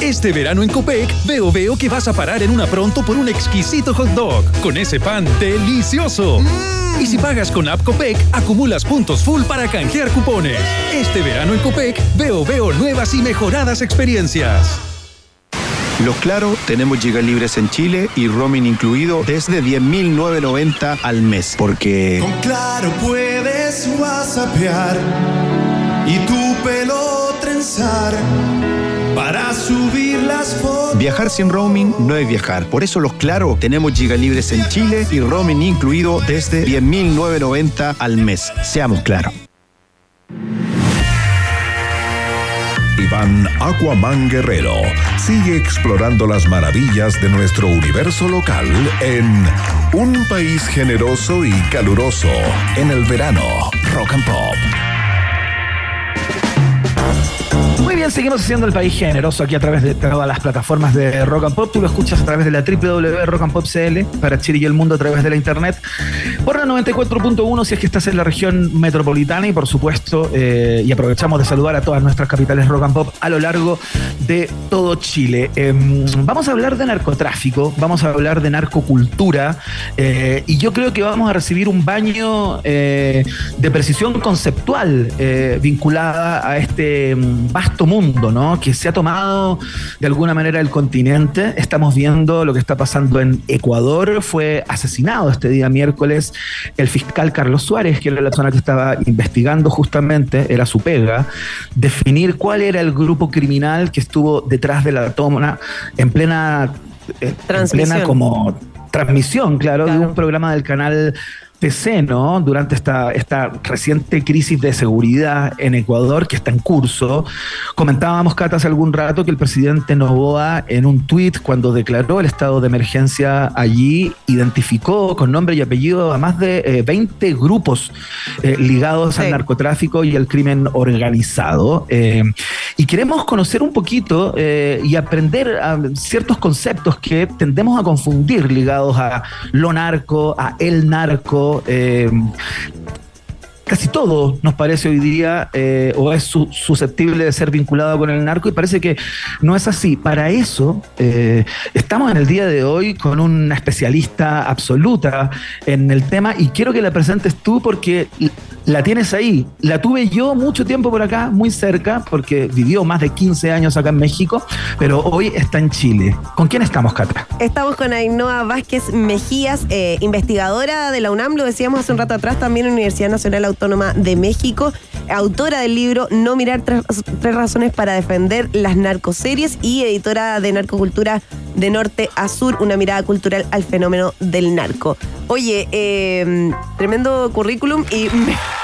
[SPEAKER 4] Este verano en Copec, veo veo que vas a parar en una pronto por un exquisito hot dog con ese pan delicioso. Y si pagas con App Copec, acumulas puntos full para canjear cupones. Este verano en Copec, veo veo nuevas y mejoradas experiencias.
[SPEAKER 6] Los Claro tenemos gigas libres en Chile y roaming incluido desde 10.990 al mes. Porque
[SPEAKER 7] Con claro puedes whatsappear y tu pelo trenzar para subir las fotos.
[SPEAKER 6] viajar sin roaming no es viajar. Por eso los Claro tenemos gigas libres en Chile y roaming incluido desde 10.990 al mes. Seamos claros.
[SPEAKER 1] Iván Aquaman Guerrero sigue explorando las maravillas de nuestro universo local en un país generoso y caluroso en el verano Rock and Pop.
[SPEAKER 2] Seguimos haciendo el país generoso aquí a través de todas las plataformas de Rock and Pop. Tú lo escuchas a través de la www.rockandpopcl para Chile y el mundo a través de la internet. Por la 94.1 si es que estás en la región metropolitana y por supuesto, eh, y aprovechamos de saludar a todas nuestras capitales Rock and Pop a lo largo de todo Chile. Eh, vamos a hablar de narcotráfico, vamos a hablar de narcocultura eh, y yo creo que vamos a recibir un baño eh, de precisión conceptual vinculada a este mm, vasto mundo, ¿no? Que se ha tomado de alguna manera el continente. Estamos viendo lo que está pasando en Ecuador. Fue asesinado este día miércoles el fiscal Carlos Suárez, que era la persona que estaba investigando justamente, era su pega, definir cuál era el grupo criminal que estuvo detrás de la toma en plena, eh, en
[SPEAKER 3] Transmisión.
[SPEAKER 2] plena como transmisión, claro, de
[SPEAKER 3] Claro.
[SPEAKER 2] un programa del canal TC, ¿no? Durante esta, esta reciente crisis de seguridad en Ecuador que está en curso. Comentábamos, Cata, hace algún rato que el presidente Novoa en un tuit cuando declaró el estado de emergencia allí identificó con nombre y apellido a más de eh, 20 grupos eh, ligados
[SPEAKER 3] Sí.
[SPEAKER 2] al narcotráfico y al crimen organizado. Eh, y queremos conocer un poquito eh, y aprender ah, ciertos conceptos que tendemos a confundir ligados a lo narco, a el narco. eh, casi todo nos parece hoy día eh, o es su- susceptible de ser vinculado con el narco y parece que no es así. Para eso estamos en el día de hoy con una especialista absoluta en el tema y quiero que la presentes tú porque la tienes ahí. La tuve yo mucho tiempo por acá, muy cerca, porque vivió más de 15 años acá en México, pero hoy está en Chile. ¿Con quién estamos, Catra?
[SPEAKER 3] Estamos con Ainhoa Vázquez Mejías, eh, investigadora de la UNAM, lo decíamos hace un rato atrás, también Universidad Nacional Autónoma de México, autora del libro No mirar tres, razones para defender las narcoseries y editora de Narcocultura de Norte a Sur, una mirada cultural al fenómeno del narco. Oye, eh, tremendo currículum y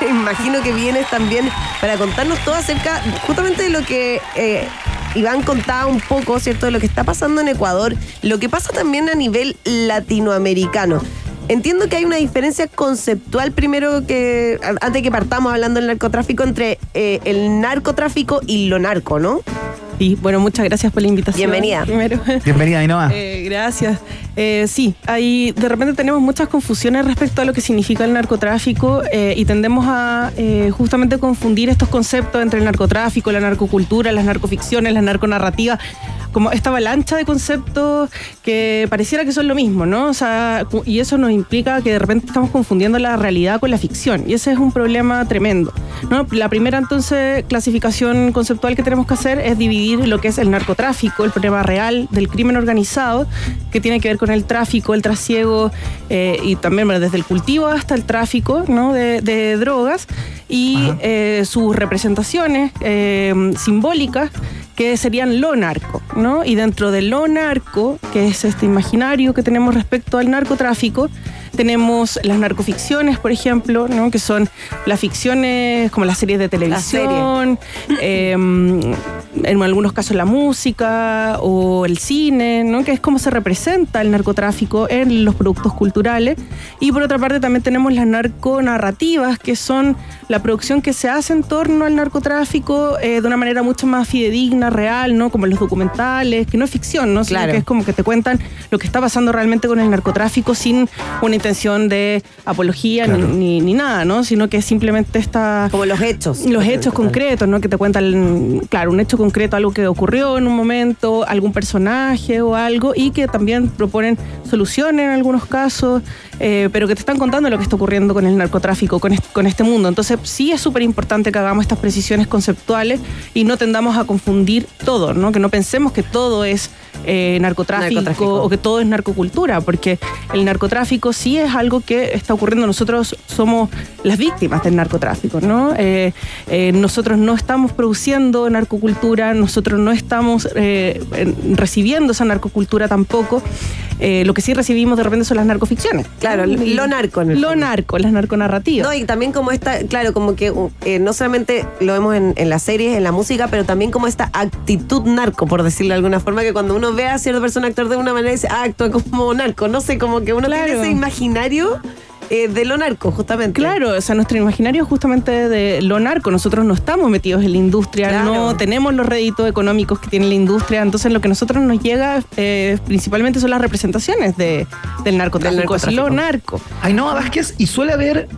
[SPEAKER 3] me imagino que vienes también para contarnos todo acerca justamente de lo que... eh, Iván contaba un poco, ¿cierto?, de lo que está pasando en Ecuador, lo que pasa también a nivel latinoamericano. Entiendo que hay una diferencia conceptual primero que, antes que partamos hablando del narcotráfico, entre eh, el narcotráfico y lo narco, ¿no?
[SPEAKER 8] Sí, bueno, muchas gracias por la invitación.
[SPEAKER 3] Bienvenida.
[SPEAKER 8] Primero.
[SPEAKER 2] Bienvenida, Ainhoa.
[SPEAKER 8] Eh, gracias. Eh, sí, hay, de repente tenemos muchas confusiones respecto a lo que significa el narcotráfico eh, y tendemos a eh, justamente confundir estos conceptos entre el narcotráfico, la narcocultura, las narcoficciones, las narconarrativas, como esta avalancha de conceptos que pareciera que son lo mismo, ¿no? O sea, cu- y eso nos implica que de repente estamos confundiendo la realidad con la ficción y ese es un problema tremendo, ¿no? La primera entonces clasificación conceptual que tenemos que hacer es dividir lo que es el narcotráfico, el problema real del crimen organizado, que tiene que ver con el tráfico, el trasiego eh, y también bueno, desde el cultivo hasta el tráfico ¿no? de, de drogas y eh, sus representaciones eh, simbólicas que serían lo narco, ¿no? Y dentro de lo narco, que es este imaginario que tenemos respecto al narcotráfico, tenemos las narcoficciones, por ejemplo, ¿no? Que son las ficciones como las series de televisión, eh, en algunos casos la música o el cine, ¿no? Que es como se representa el narcotráfico en los productos culturales. Y por otra parte también tenemos las narconarrativas, que son la producción que se hace en torno al narcotráfico eh, de una manera mucho más fidedigna, real, ¿no? Como los documentales, que no es ficción, ¿no? Sino
[SPEAKER 3] Claro.
[SPEAKER 8] que es como que te cuentan lo que está pasando realmente con el narcotráfico sin una intención de apología ni-
[SPEAKER 2] Claro.
[SPEAKER 8] ni, ni nada, ¿no? Sino que simplemente está
[SPEAKER 3] Como los hechos.
[SPEAKER 8] los hechos concretos, ¿no? Que te cuentan, claro, un hecho concreto, algo que ocurrió en un momento, algún personaje o algo, y que también proponen soluciones en algunos casos, eh, pero que te están contando lo que está ocurriendo con el narcotráfico, con este, con este mundo. Entonces, sí es súper importante que hagamos estas precisiones conceptuales y no tendamos a confundir todo, ¿no? Que no pensemos que todo es eh, narcotráfico,
[SPEAKER 3] Narcotráfico.
[SPEAKER 8] o que todo es narcocultura, porque el narcotráfico sí es algo que está ocurriendo. Nosotros somos las víctimas del narcotráfico, ¿no? Eh, eh, nosotros no estamos produciendo narcocultura, nosotros no estamos en- recibiendo esa narcocultura tampoco. Lo que sí recibimos de repente son las narcoficciones.
[SPEAKER 3] Claro,
[SPEAKER 8] Y-
[SPEAKER 3] lo narco en el
[SPEAKER 8] Lo
[SPEAKER 3] fondo.
[SPEAKER 8] narco, las narconarrativas.
[SPEAKER 3] No, y también como esta, claro, como que eh, no solamente lo vemos en, en las series, en la música, pero también como esta actitud narco, por decirlo de alguna forma, que cuando uno ve a cierta persona actuar de una manera dice, ah, actúa como narco, no sé, como que uno
[SPEAKER 8] Claro.
[SPEAKER 3] tiene ese imaginario eh, de lo narco, justamente.
[SPEAKER 8] Claro, o sea, nuestro imaginario es justamente de lo narco. Nosotros no estamos metidos en la industria,
[SPEAKER 3] Claro.
[SPEAKER 8] no tenemos los réditos económicos que tiene la industria. Entonces, lo que a nosotros nos llega eh, principalmente son las representaciones de, del narcotráfico.
[SPEAKER 3] Del
[SPEAKER 8] es lo narco.
[SPEAKER 2] Ainhoa Vázquez, y suele haber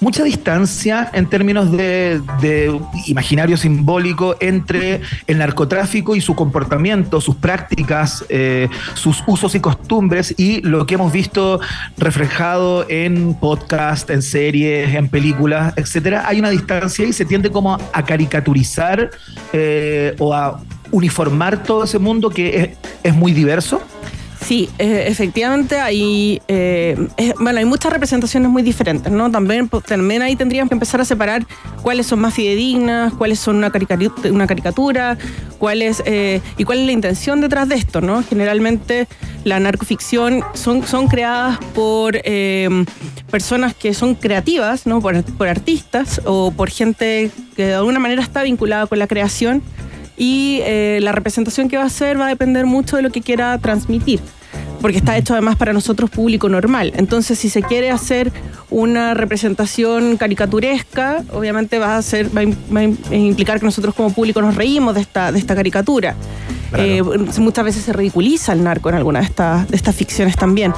[SPEAKER 2] mucha distancia en términos de, de imaginario simbólico entre el narcotráfico y su comportamiento, sus prácticas, eh, sus usos y costumbres y lo que hemos visto reflejado en podcast, en series, en películas, etcétera. Hay una distancia y se tiende como a caricaturizar eh, o a uniformar todo ese mundo que es muy diverso.
[SPEAKER 8] Sí, eh, efectivamente hay, eh, bueno, hay muchas representaciones muy diferentes, ¿no? También, pues, ahí tendríamos que empezar a separar cuáles son más fidedignas, cuáles son una, caricatura, una caricatura, cuáles eh, y cuál es la intención detrás de esto, ¿no? Generalmente la narcoficción son, son creadas por eh, personas que son creativas, ¿no? Por, por artistas o por gente que de alguna manera está vinculada con la creación y eh, la representación que va a hacer va a depender mucho de lo que quiera transmitir, porque está hecho además para nosotros público normal. Entonces, si se quiere hacer una representación caricaturesca, obviamente va a, ser, va a, a implicar que nosotros como público nos reímos de esta, de esta caricatura.
[SPEAKER 2] Claro.
[SPEAKER 8] Eh, muchas veces se ridiculiza el narco en alguna de estas, de estas ficciones también.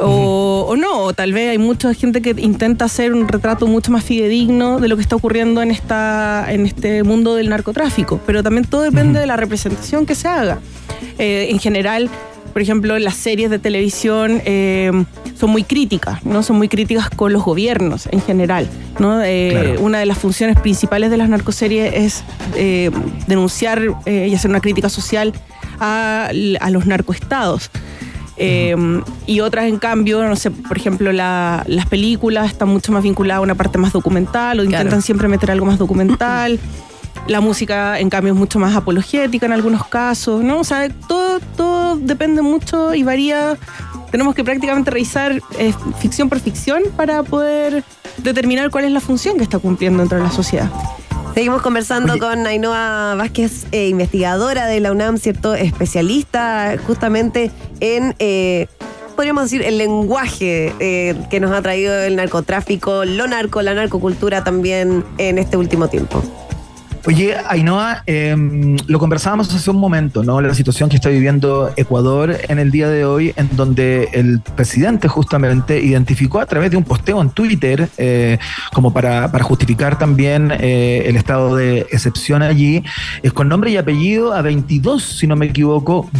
[SPEAKER 8] O, o no, o tal vez hay mucha gente que intenta hacer un retrato mucho más fidedigno de lo que está ocurriendo en, esta, en este mundo del narcotráfico. Pero también todo depende de la representación que se haga. Eh, en general, por ejemplo, las series de televisión eh, son muy críticas, ¿no? Son muy críticas con los gobiernos en general, ¿no? Eh,
[SPEAKER 2] Claro.
[SPEAKER 8] Una de las funciones principales de las narcoseries es eh, denunciar eh, y hacer una crítica social a, a los narcoestados. Eh, y otras, en cambio, no sé, por ejemplo, la- las películas están mucho más vinculadas a una parte más documental o
[SPEAKER 3] Claro.
[SPEAKER 8] intentan siempre meter algo más documental. La música, en cambio, es mucho más apologética en algunos casos, ¿no? O sea, todo, todo depende mucho y varía. Tenemos que prácticamente revisar eh, ficción por ficción para poder determinar cuál es la función que está cumpliendo dentro de la sociedad.
[SPEAKER 3] Seguimos conversando
[SPEAKER 2] Oye.
[SPEAKER 3] con Ainhoa Vázquez, eh, investigadora de la UNAM, ¿cierto? Especialista justamente en, eh, podríamos decir, el lenguaje eh, que nos ha traído el narcotráfico, lo narco, la narcocultura también en este último tiempo.
[SPEAKER 2] Oye, Ainhoa, eh, lo conversábamos hace un momento, ¿no? La situación que está viviendo Ecuador en el día de hoy, en donde el presidente justamente identificó a través de un posteo en Twitter, eh, como para, para justificar también eh, el estado de excepción allí, eh, con nombre y apellido a 22, si no me equivoco,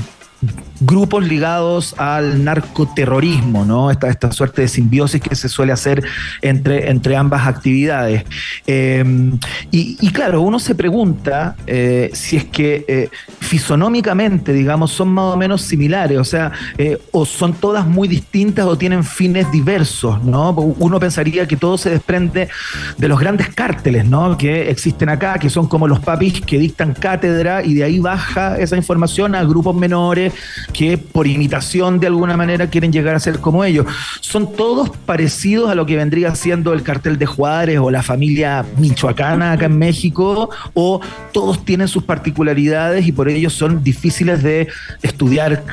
[SPEAKER 2] grupos ligados al narcoterrorismo, ¿no? Esta, esta suerte de simbiosis que se suele hacer entre, entre ambas actividades. Y, y claro, uno se pregunta eh, si es que eh, fisonómicamente, digamos, son más o menos similares, o sea, eh, o son todas muy distintas o tienen fines diversos, ¿no? Uno pensaría que todo se desprende de los grandes cárteles, ¿no? Que existen acá, que son como los papis que dictan cátedra y de ahí baja esa información a grupos menores que por imitación de alguna manera quieren llegar a ser como ellos. Son todos parecidos a lo que vendría siendo el cartel de Juárez o la familia michoacana acá en México, o todos tienen sus particularidades y por ello son difíciles de estudiar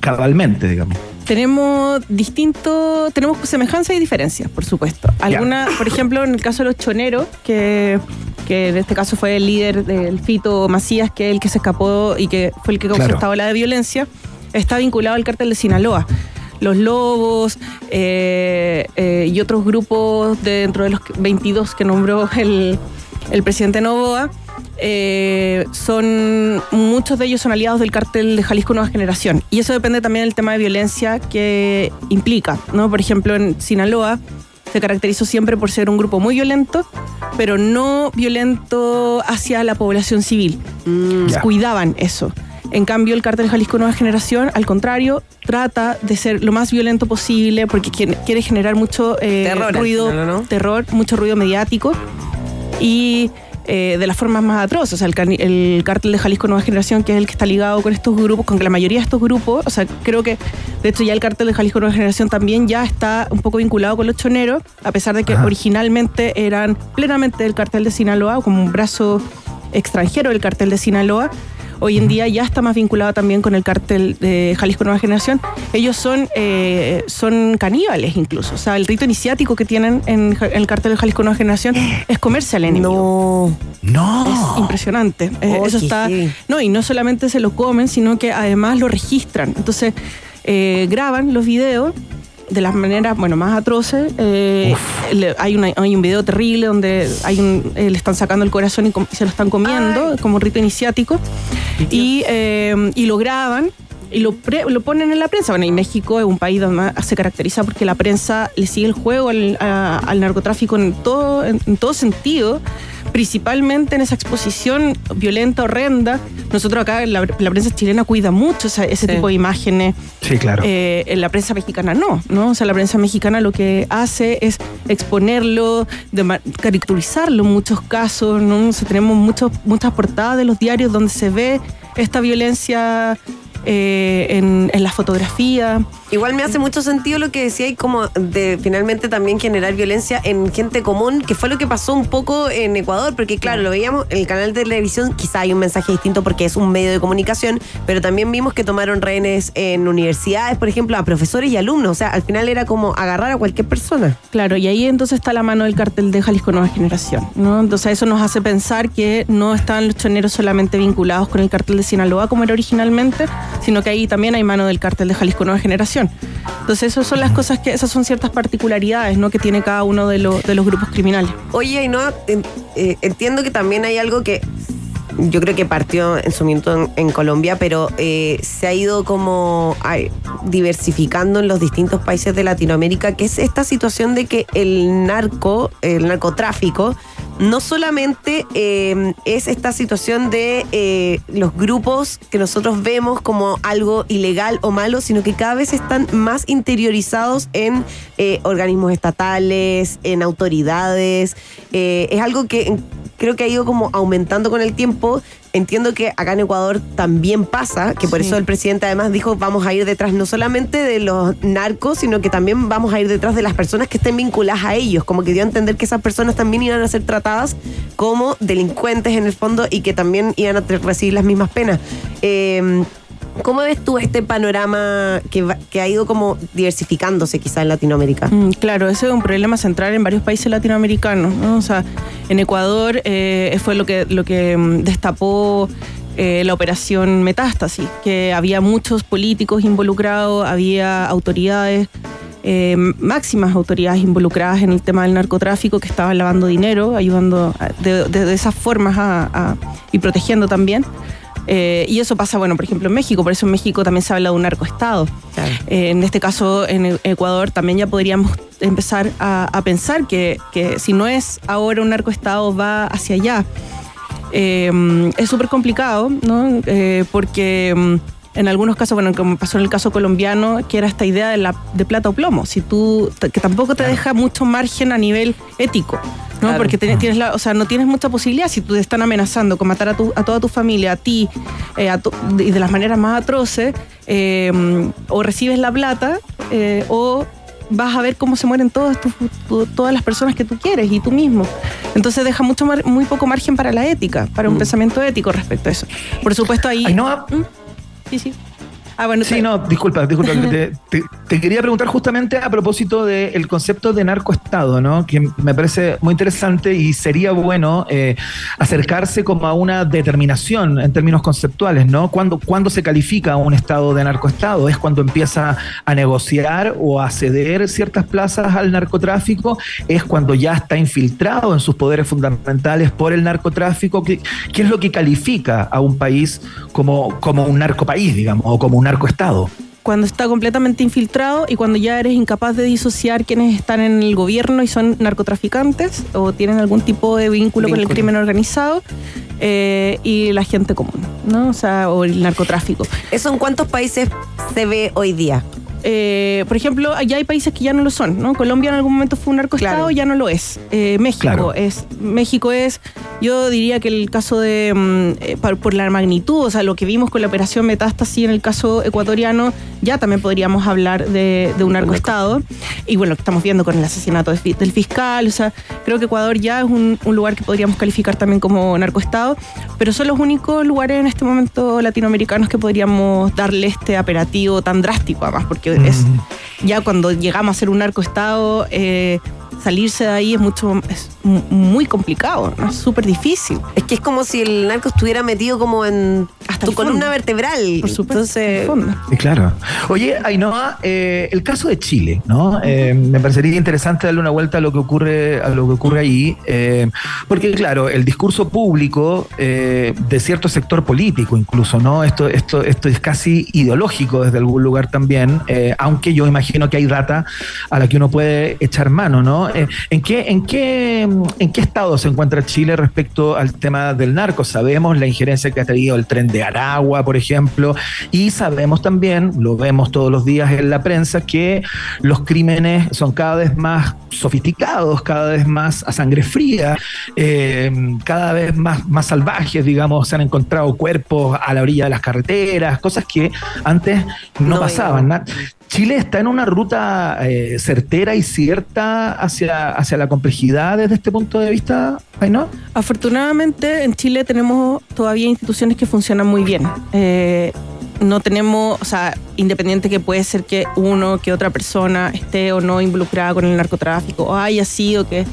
[SPEAKER 2] cabalmente, digamos.
[SPEAKER 8] Tenemos distintos, tenemos semejanzas y diferencias, por supuesto. Algunas, por ejemplo, en el caso de los choneros, que, que en este caso fue el líder del Fito Macías, que es el que se escapó y que fue el que causó
[SPEAKER 2] Claro.
[SPEAKER 8] esta ola de violencia, está vinculado al cártel de Sinaloa. Los Lobos eh, eh, y otros grupos de- dentro de los 22 que nombró el, el presidente Novoa, eh, son muchos de ellos son aliados del cártel de Jalisco Nueva Generación y eso depende también del tema de violencia que implica, ¿no? Por ejemplo, en Sinaloa se caracterizó siempre por ser un grupo muy violento, pero no violento hacia la población civil.
[SPEAKER 2] Ya.
[SPEAKER 8] Cuidaban eso. En cambio, el cártel Jalisco Nueva Generación, al contrario, trata de ser lo más violento posible porque quiere, generar mucho eh,
[SPEAKER 3] Terror
[SPEAKER 8] ruido, terror, mucho ruido mediático y eh, de las formas más atroces. O sea, el, cártel de Jalisco Nueva Generación, que es el que está ligado con estos grupos, con que la mayoría de estos grupos, o sea, creo que de hecho ya el cártel de Jalisco Nueva Generación también ya está un poco vinculado con los choneros, a pesar de que
[SPEAKER 2] Ajá.
[SPEAKER 8] originalmente eran plenamente del cártel de Sinaloa, o como un brazo extranjero del cártel de Sinaloa. Hoy en día ya está más vinculada también con el cártel de Jalisco Nueva Generación. Ellos son, eh, son caníbales incluso. O sea, el rito iniciático que tienen en, el cártel de Jalisco Nueva Generación es comerse al enemigo.
[SPEAKER 3] No.
[SPEAKER 2] No.
[SPEAKER 8] Es impresionante. Eh,
[SPEAKER 3] Oh,
[SPEAKER 8] eso está. No, y no solamente se lo comen, sino que además lo registran. Entonces, eh, graban los videos de las maneras, bueno, más atroces. Eh, le- hay, una- hay un video terrible donde hay un, eh, le están sacando el corazón y, com- y se lo están comiendo, como un rito iniciático. Y, eh, y lo graban. Y lo, pre- lo ponen en la prensa. Bueno, y México es un país donde se caracteriza porque la prensa le sigue el juego al, a- al narcotráfico en todo, en, en todo sentido, principalmente en esa exposición violenta, horrenda. Nosotros acá, la, la prensa chilena cuida mucho esa- ese
[SPEAKER 3] Sí.
[SPEAKER 8] tipo de imágenes.
[SPEAKER 2] Sí, claro.
[SPEAKER 8] Eh, en la prensa mexicana no, ¿no? O sea, la prensa mexicana lo que hace es exponerlo, de caricaturizarlo en muchos casos, ¿no? O sea, tenemos muchos, muchas portadas de los diarios donde se ve esta violencia eh, en, en la fotografía.
[SPEAKER 3] Igual me hace mucho sentido lo que decía y como de finalmente también generar violencia en gente común, que fue lo que pasó un poco en Ecuador, porque claro, lo veíamos en el canal de televisión, quizá hay un mensaje distinto porque es un medio de comunicación, pero también vimos que tomaron rehenes en universidades, por ejemplo, a profesores y alumnos, o sea, al final era como agarrar a cualquier persona.
[SPEAKER 8] Claro, y ahí entonces está la mano del cartel de Jalisco Nueva Generación, ¿no? Entonces eso nos hace pensar que no están los choneros solamente vinculados con el cartel de Sinaloa como era originalmente, sino que ahí también hay mano del cartel de Jalisco Nueva Generación. Entonces esas son las cosas que, esas son ciertas particularidades, ¿no? Que tiene cada uno de, los de los grupos criminales.
[SPEAKER 3] Oye, y no, eh, entiendo que también hay algo que yo creo que partió en su momento en, Colombia, pero eh, se ha ido como diversificando en los distintos países de Latinoamérica, que es esta situación de que el narco, el narcotráfico, no solamente eh, es esta situación de eh, los grupos que nosotros vemos como algo ilegal o malo, sino que cada vez están más interiorizados en eh, organismos estatales, en autoridades. Eh, es algo que creo que ha ido como aumentando con el tiempo. Entiendo que acá en Ecuador también pasa, que por
[SPEAKER 8] Sí.
[SPEAKER 3] eso el presidente además dijo vamos a ir detrás no solamente de los narcos, sino que también vamos a ir detrás de las personas que estén vinculadas a ellos, como que dio a entender que esas personas también iban a ser tratadas como delincuentes en el fondo y que también iban a recibir las mismas penas. Eh, ¿Cómo ves tú este panorama que, va- que ha ido como diversificándose quizá en Latinoamérica?
[SPEAKER 8] Mm, Claro, ese es un problema central en varios países latinoamericanos. ¿no? O sea, en Ecuador eh, fue lo que, lo mm, destapó eh, la operación Metástasis, que había muchos políticos involucrados, había autoridades, eh, máximas autoridades involucradas en el tema del narcotráfico que estaban lavando dinero, ayudando de esas formas a- a- y protegiendo también. Eh, y eso pasa, bueno, por ejemplo, en México, por eso en México también se habla de un narcoestado.
[SPEAKER 3] Claro.
[SPEAKER 8] Eh, en este caso, en E- Ecuador, también ya podríamos empezar a, a pensar que, que si no es ahora un narcoestado, va hacia allá. Eh, es súper complicado, ¿no? Porque mm, en algunos casos, bueno, como pasó en el caso colombiano, que era esta idea de, la, de plata o plomo, si tú, que tampoco te deja mucho margen a nivel ético. ¿no?
[SPEAKER 3] Claro.
[SPEAKER 8] Porque te- tienes la, o sea, no tienes mucha posibilidad si tú te están amenazando con matar a, tu- a toda tu familia, a ti, eh, a y de las maneras más atroces, eh, o recibes la plata, eh, o vas a ver cómo se mueren todas, tus- tu- todas las personas que tú quieres y tú mismo. Entonces deja mucho mar- muy poco margen para la ética, para un pensamiento ético respecto a eso. Por supuesto ahí...
[SPEAKER 2] Ainhoa,
[SPEAKER 8] ¿Mm? Sí, sí. Ah, bueno,
[SPEAKER 2] Sí,
[SPEAKER 8] te-
[SPEAKER 2] no, disculpa, disculpa. te, te- te quería preguntar justamente a propósito del concepto de narcoestado, ¿no? Que me parece muy interesante y sería bueno eh, acercarse como a una determinación en términos conceptuales, ¿no? ¿Cuándo, cuándo se califica un estado de narcoestado? ¿Es cuando empieza a negociar o a ceder ciertas plazas al narcotráfico? ¿Es cuando ya está infiltrado en sus poderes fundamentales por el narcotráfico? ¿Qué, qué es lo que califica a un país como, como un narcopaís, digamos, o como un narcoestado?
[SPEAKER 8] cuando está completamente infiltrado y cuando ya eres incapaz de disociar quienes están en el gobierno y son narcotraficantes o tienen algún tipo de vínculo, con el crimen organizado eh, y la gente común, ¿no? O sea, o el narcotráfico.
[SPEAKER 3] ¿Eso en cuántos países se ve hoy día?
[SPEAKER 8] Eh, por ejemplo, allá hay países que ya no lo son, ¿no? Colombia en algún momento fue un narcoestado,
[SPEAKER 3] Claro.
[SPEAKER 8] ya no lo es. Eh, México
[SPEAKER 2] Claro.
[SPEAKER 8] es, México es, yo diría que el caso de, mm, eh, por, por la magnitud, o sea, lo que vimos con la operación Metástasis en el caso ecuatoriano, ya también podríamos hablar de, de un narcoestado. Y bueno, lo que estamos viendo con el asesinato de del fiscal, o sea, creo que Ecuador ya es un, un lugar que podríamos calificar también como narcoestado, pero son los únicos lugares en este momento latinoamericanos que podríamos darle este operativo tan drástico, además, porque es ya cuando llegamos a ser un narcoestado, eh, salirse de ahí es mucho es mu- muy complicado, ¿no? es súper difícil.
[SPEAKER 3] Es que es como si el narco estuviera metido como en
[SPEAKER 8] Hasta
[SPEAKER 3] tu
[SPEAKER 8] fondo.
[SPEAKER 3] columna vertebral.
[SPEAKER 8] Por supuesto.
[SPEAKER 3] Entonces.
[SPEAKER 2] Sí, claro. Oye, Ainhoa, eh, el caso de Chile, ¿no? Eh, me parecería interesante darle una vuelta a lo que ocurre, a lo que ocurre ahí, eh, porque claro, el discurso público eh, de cierto sector político, incluso, ¿no? Esto, esto, esto es casi ideológico desde algún lugar también, eh, aunque yo imagino que hay data a la que uno puede echar mano, ¿no? ¿En, qué, en, qué, ¿En qué estado se encuentra Chile respecto al tema del narco? Sabemos la injerencia que ha tenido el tren de Aragua, por ejemplo, y sabemos también, lo vemos todos los días en la prensa, que los crímenes son cada vez más sofisticados, cada vez más a sangre fría, eh, cada vez más, más salvajes, digamos, se han encontrado cuerpos a la orilla de las carreteras, cosas que antes no,
[SPEAKER 3] No
[SPEAKER 2] pasaban. Chile está en una ruta eh, certera y cierta hacia, hacia la complejidad desde este punto de vista, ¿no?
[SPEAKER 8] Afortunadamente en Chile tenemos todavía instituciones que funcionan muy bien. Eh, no tenemos, o sea, independiente que puede ser que uno, que otra persona esté o no involucrada con el narcotráfico, o haya sido que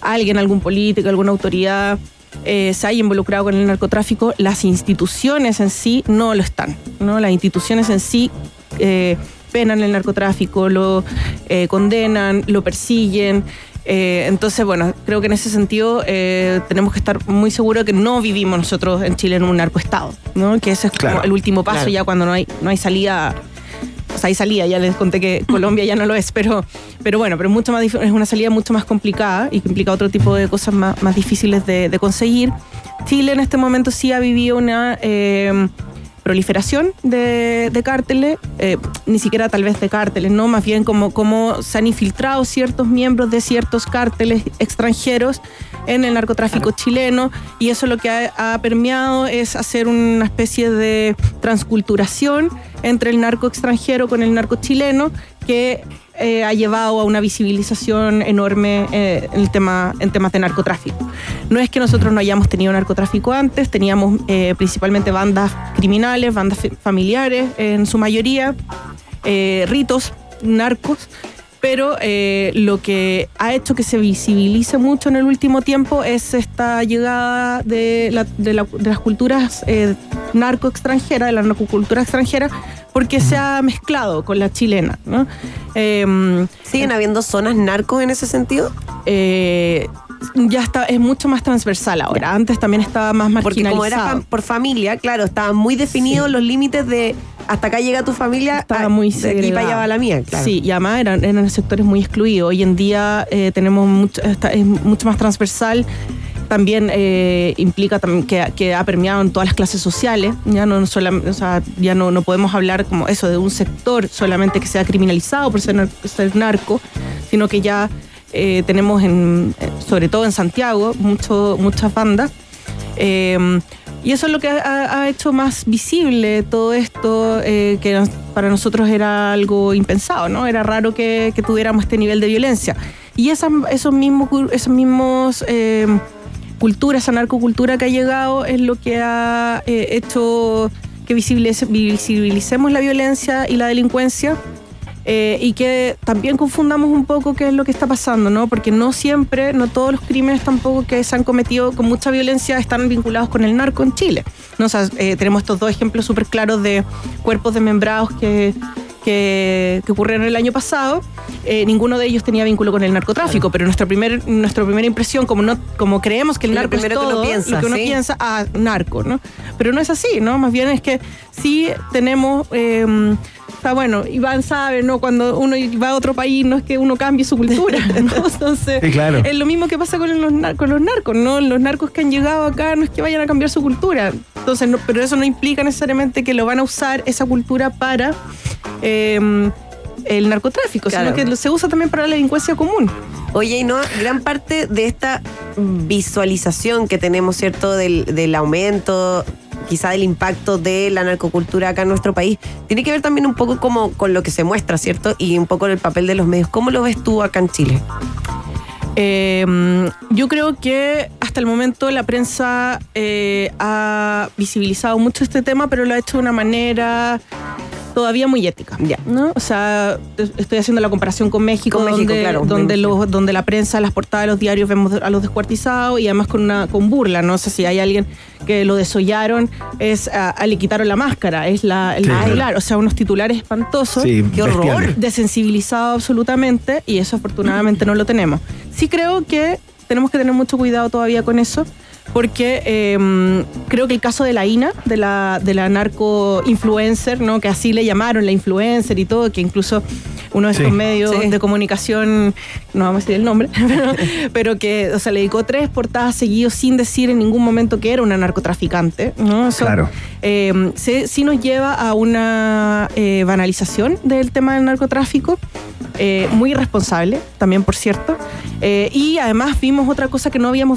[SPEAKER 8] alguien, algún político, alguna autoridad eh, se haya involucrado con el narcotráfico, las instituciones en sí no lo están. ¿no? Las instituciones en sí eh, penan el narcotráfico, lo eh, condenan, lo persiguen. Eh, entonces, bueno, creo que en ese sentido eh, tenemos que estar muy seguros de que no vivimos nosotros en Chile en un narcoestado, ¿no? Que ese es como
[SPEAKER 2] Claro,
[SPEAKER 8] el último paso
[SPEAKER 3] claro.
[SPEAKER 8] ya cuando no hay, no hay salida. O sea, hay salida, ya les conté que Colombia ya no lo es, pero, pero bueno, pero es, mucho más, es una salida mucho más complicada y que implica otro tipo de cosas más, más difíciles de, de conseguir. Chile en este momento sí ha vivido una eh, proliferación de, de cárteles, eh, ni siquiera tal vez de cárteles, ¿no? Más bien como, como se han infiltrado ciertos miembros de ciertos cárteles extranjeros en el narcotráfico chileno y eso lo que ha, ha permeado es hacer una especie de transculturación entre el narco extranjero con el narco chileno que eh, ha llevado a una visibilización enorme eh, en, el tema, en temas de narcotráfico. No es que nosotros no hayamos tenido narcotráfico antes, teníamos eh, principalmente bandas criminales, bandas familiares en su mayoría, eh, ritos narcos, pero eh, lo que ha hecho que se visibilice mucho en el último tiempo es esta llegada de, la- de la- de las culturas eh, narco extranjeras, de la narcocultura extranjera, porque se ha mezclado con la chilena. ¿no? Em,
[SPEAKER 3] ¿Siguen habiendo zonas narcos en ese sentido?
[SPEAKER 8] eh, ya está, es mucho más transversal ahora. Antes también estaba más
[SPEAKER 3] Porque como era
[SPEAKER 8] marginalizado.
[SPEAKER 3] por familia, claro, estaban muy definidos los límites de hasta acá llega tu familia,
[SPEAKER 8] Estaba
[SPEAKER 3] ah,
[SPEAKER 8] muy
[SPEAKER 3] de aquí para allá va la mía. Claro.
[SPEAKER 8] Sí, y además eran, eran sectores muy excluidos. Hoy en día eh, tenemos mucho, está- es mucho más transversal. También eh, implica también que, que ha permeado en todas las clases sociales. Ya no, solamente, o sea, ya no, no podemos hablar como eso de un sector solamente que sea criminalizado por ser, ser narco, sino que ya eh, tenemos, en, sobre todo en Santiago, mucho, muchas bandas. Eh, y eso es lo que ha, hecho más visible todo esto, eh, que para nosotros era algo impensado, ¿no? Era raro que, que tuviéramos este nivel de violencia. Y esas, esos mismos, esos mismos eh, cultura, esa narcocultura que ha llegado es lo que ha eh, hecho que visibilice- visibilicemos la violencia y la delincuencia eh, y que también confundamos un poco qué es lo que está pasando, ¿no? Porque no siempre, no todos los crímenes tampoco que se han cometido con mucha violencia están vinculados con el narco en Chile. ¿no? Eh, tenemos estos dos ejemplos súper claros de cuerpos desmembrados que, que, que ocurrieron el año pasado. Eh, ninguno de ellos tenía vínculo con el narcotráfico, pero nuestra, primer, nuestra primera impresión, como, no, como creemos que el narco es
[SPEAKER 3] primero que uno
[SPEAKER 8] todo,
[SPEAKER 3] piensa,
[SPEAKER 8] lo que uno
[SPEAKER 3] sí.
[SPEAKER 8] piensa, ah, narco, ¿no? Pero no es así, ¿no? Más bien es que sí tenemos... eh, Está bueno, Iván sabe, ¿no? Cuando uno va a otro país, no es que uno cambie su cultura, ¿no? Entonces,
[SPEAKER 2] Sí, claro.
[SPEAKER 8] es lo mismo que pasa con los, con los narcos, ¿no? Los narcos que han llegado acá no es que vayan a cambiar su cultura. Entonces, no- pero eso no implica necesariamente que lo van a usar esa cultura para eh, el narcotráfico,
[SPEAKER 3] Claro.
[SPEAKER 8] sino que se usa también para la delincuencia común.
[SPEAKER 3] Oye, y no, gran parte de esta visualización que tenemos, ¿cierto? Del, del aumento, quizá del impacto de la narcocultura acá en nuestro país, tiene que ver también un poco como con lo que se muestra, ¿cierto? Y un poco el papel de los medios. ¿Cómo lo ves tú acá en Chile?
[SPEAKER 8] Eh, yo creo que hasta el momento la prensa eh, ha visibilizado mucho este tema, pero lo ha hecho de una manera todavía muy ética.
[SPEAKER 3] Ya.
[SPEAKER 8] ¿no? O sea, estoy haciendo la comparación con México,
[SPEAKER 3] Con México,
[SPEAKER 8] donde,
[SPEAKER 3] claro,
[SPEAKER 8] donde, los, donde la prensa, las portadas de los diarios vemos a los descuartizados y además con una con burla. No sé si hay alguien que lo desollaron, es a, a le quitaron la máscara, es la, el
[SPEAKER 6] Sí,
[SPEAKER 8] titular. O sea, unos titulares espantosos
[SPEAKER 6] Sí,
[SPEAKER 3] ¡Qué horror!
[SPEAKER 6] bestiales.
[SPEAKER 8] desensibilizado absolutamente y eso afortunadamente no lo tenemos. Sí creo que tenemos que tener mucho cuidado todavía con eso porque eh, creo que el caso de la INA, de la, de la narco influencer, ¿no? que así le llamaron la influencer y todo, que incluso uno de estos
[SPEAKER 6] Sí.
[SPEAKER 8] medios
[SPEAKER 3] Sí.
[SPEAKER 8] de comunicación, no vamos a decir el nombre, pero, pero que o sea, le dedicó tres portadas seguidos sin decir en ningún momento que era una narcotraficante. ¿no? Eso,
[SPEAKER 6] Claro.
[SPEAKER 8] eh, sí, sí nos lleva a una eh, banalización del tema del narcotráfico, eh, muy irresponsable, también por cierto. Eh, y además vimos otra cosa que no habíamos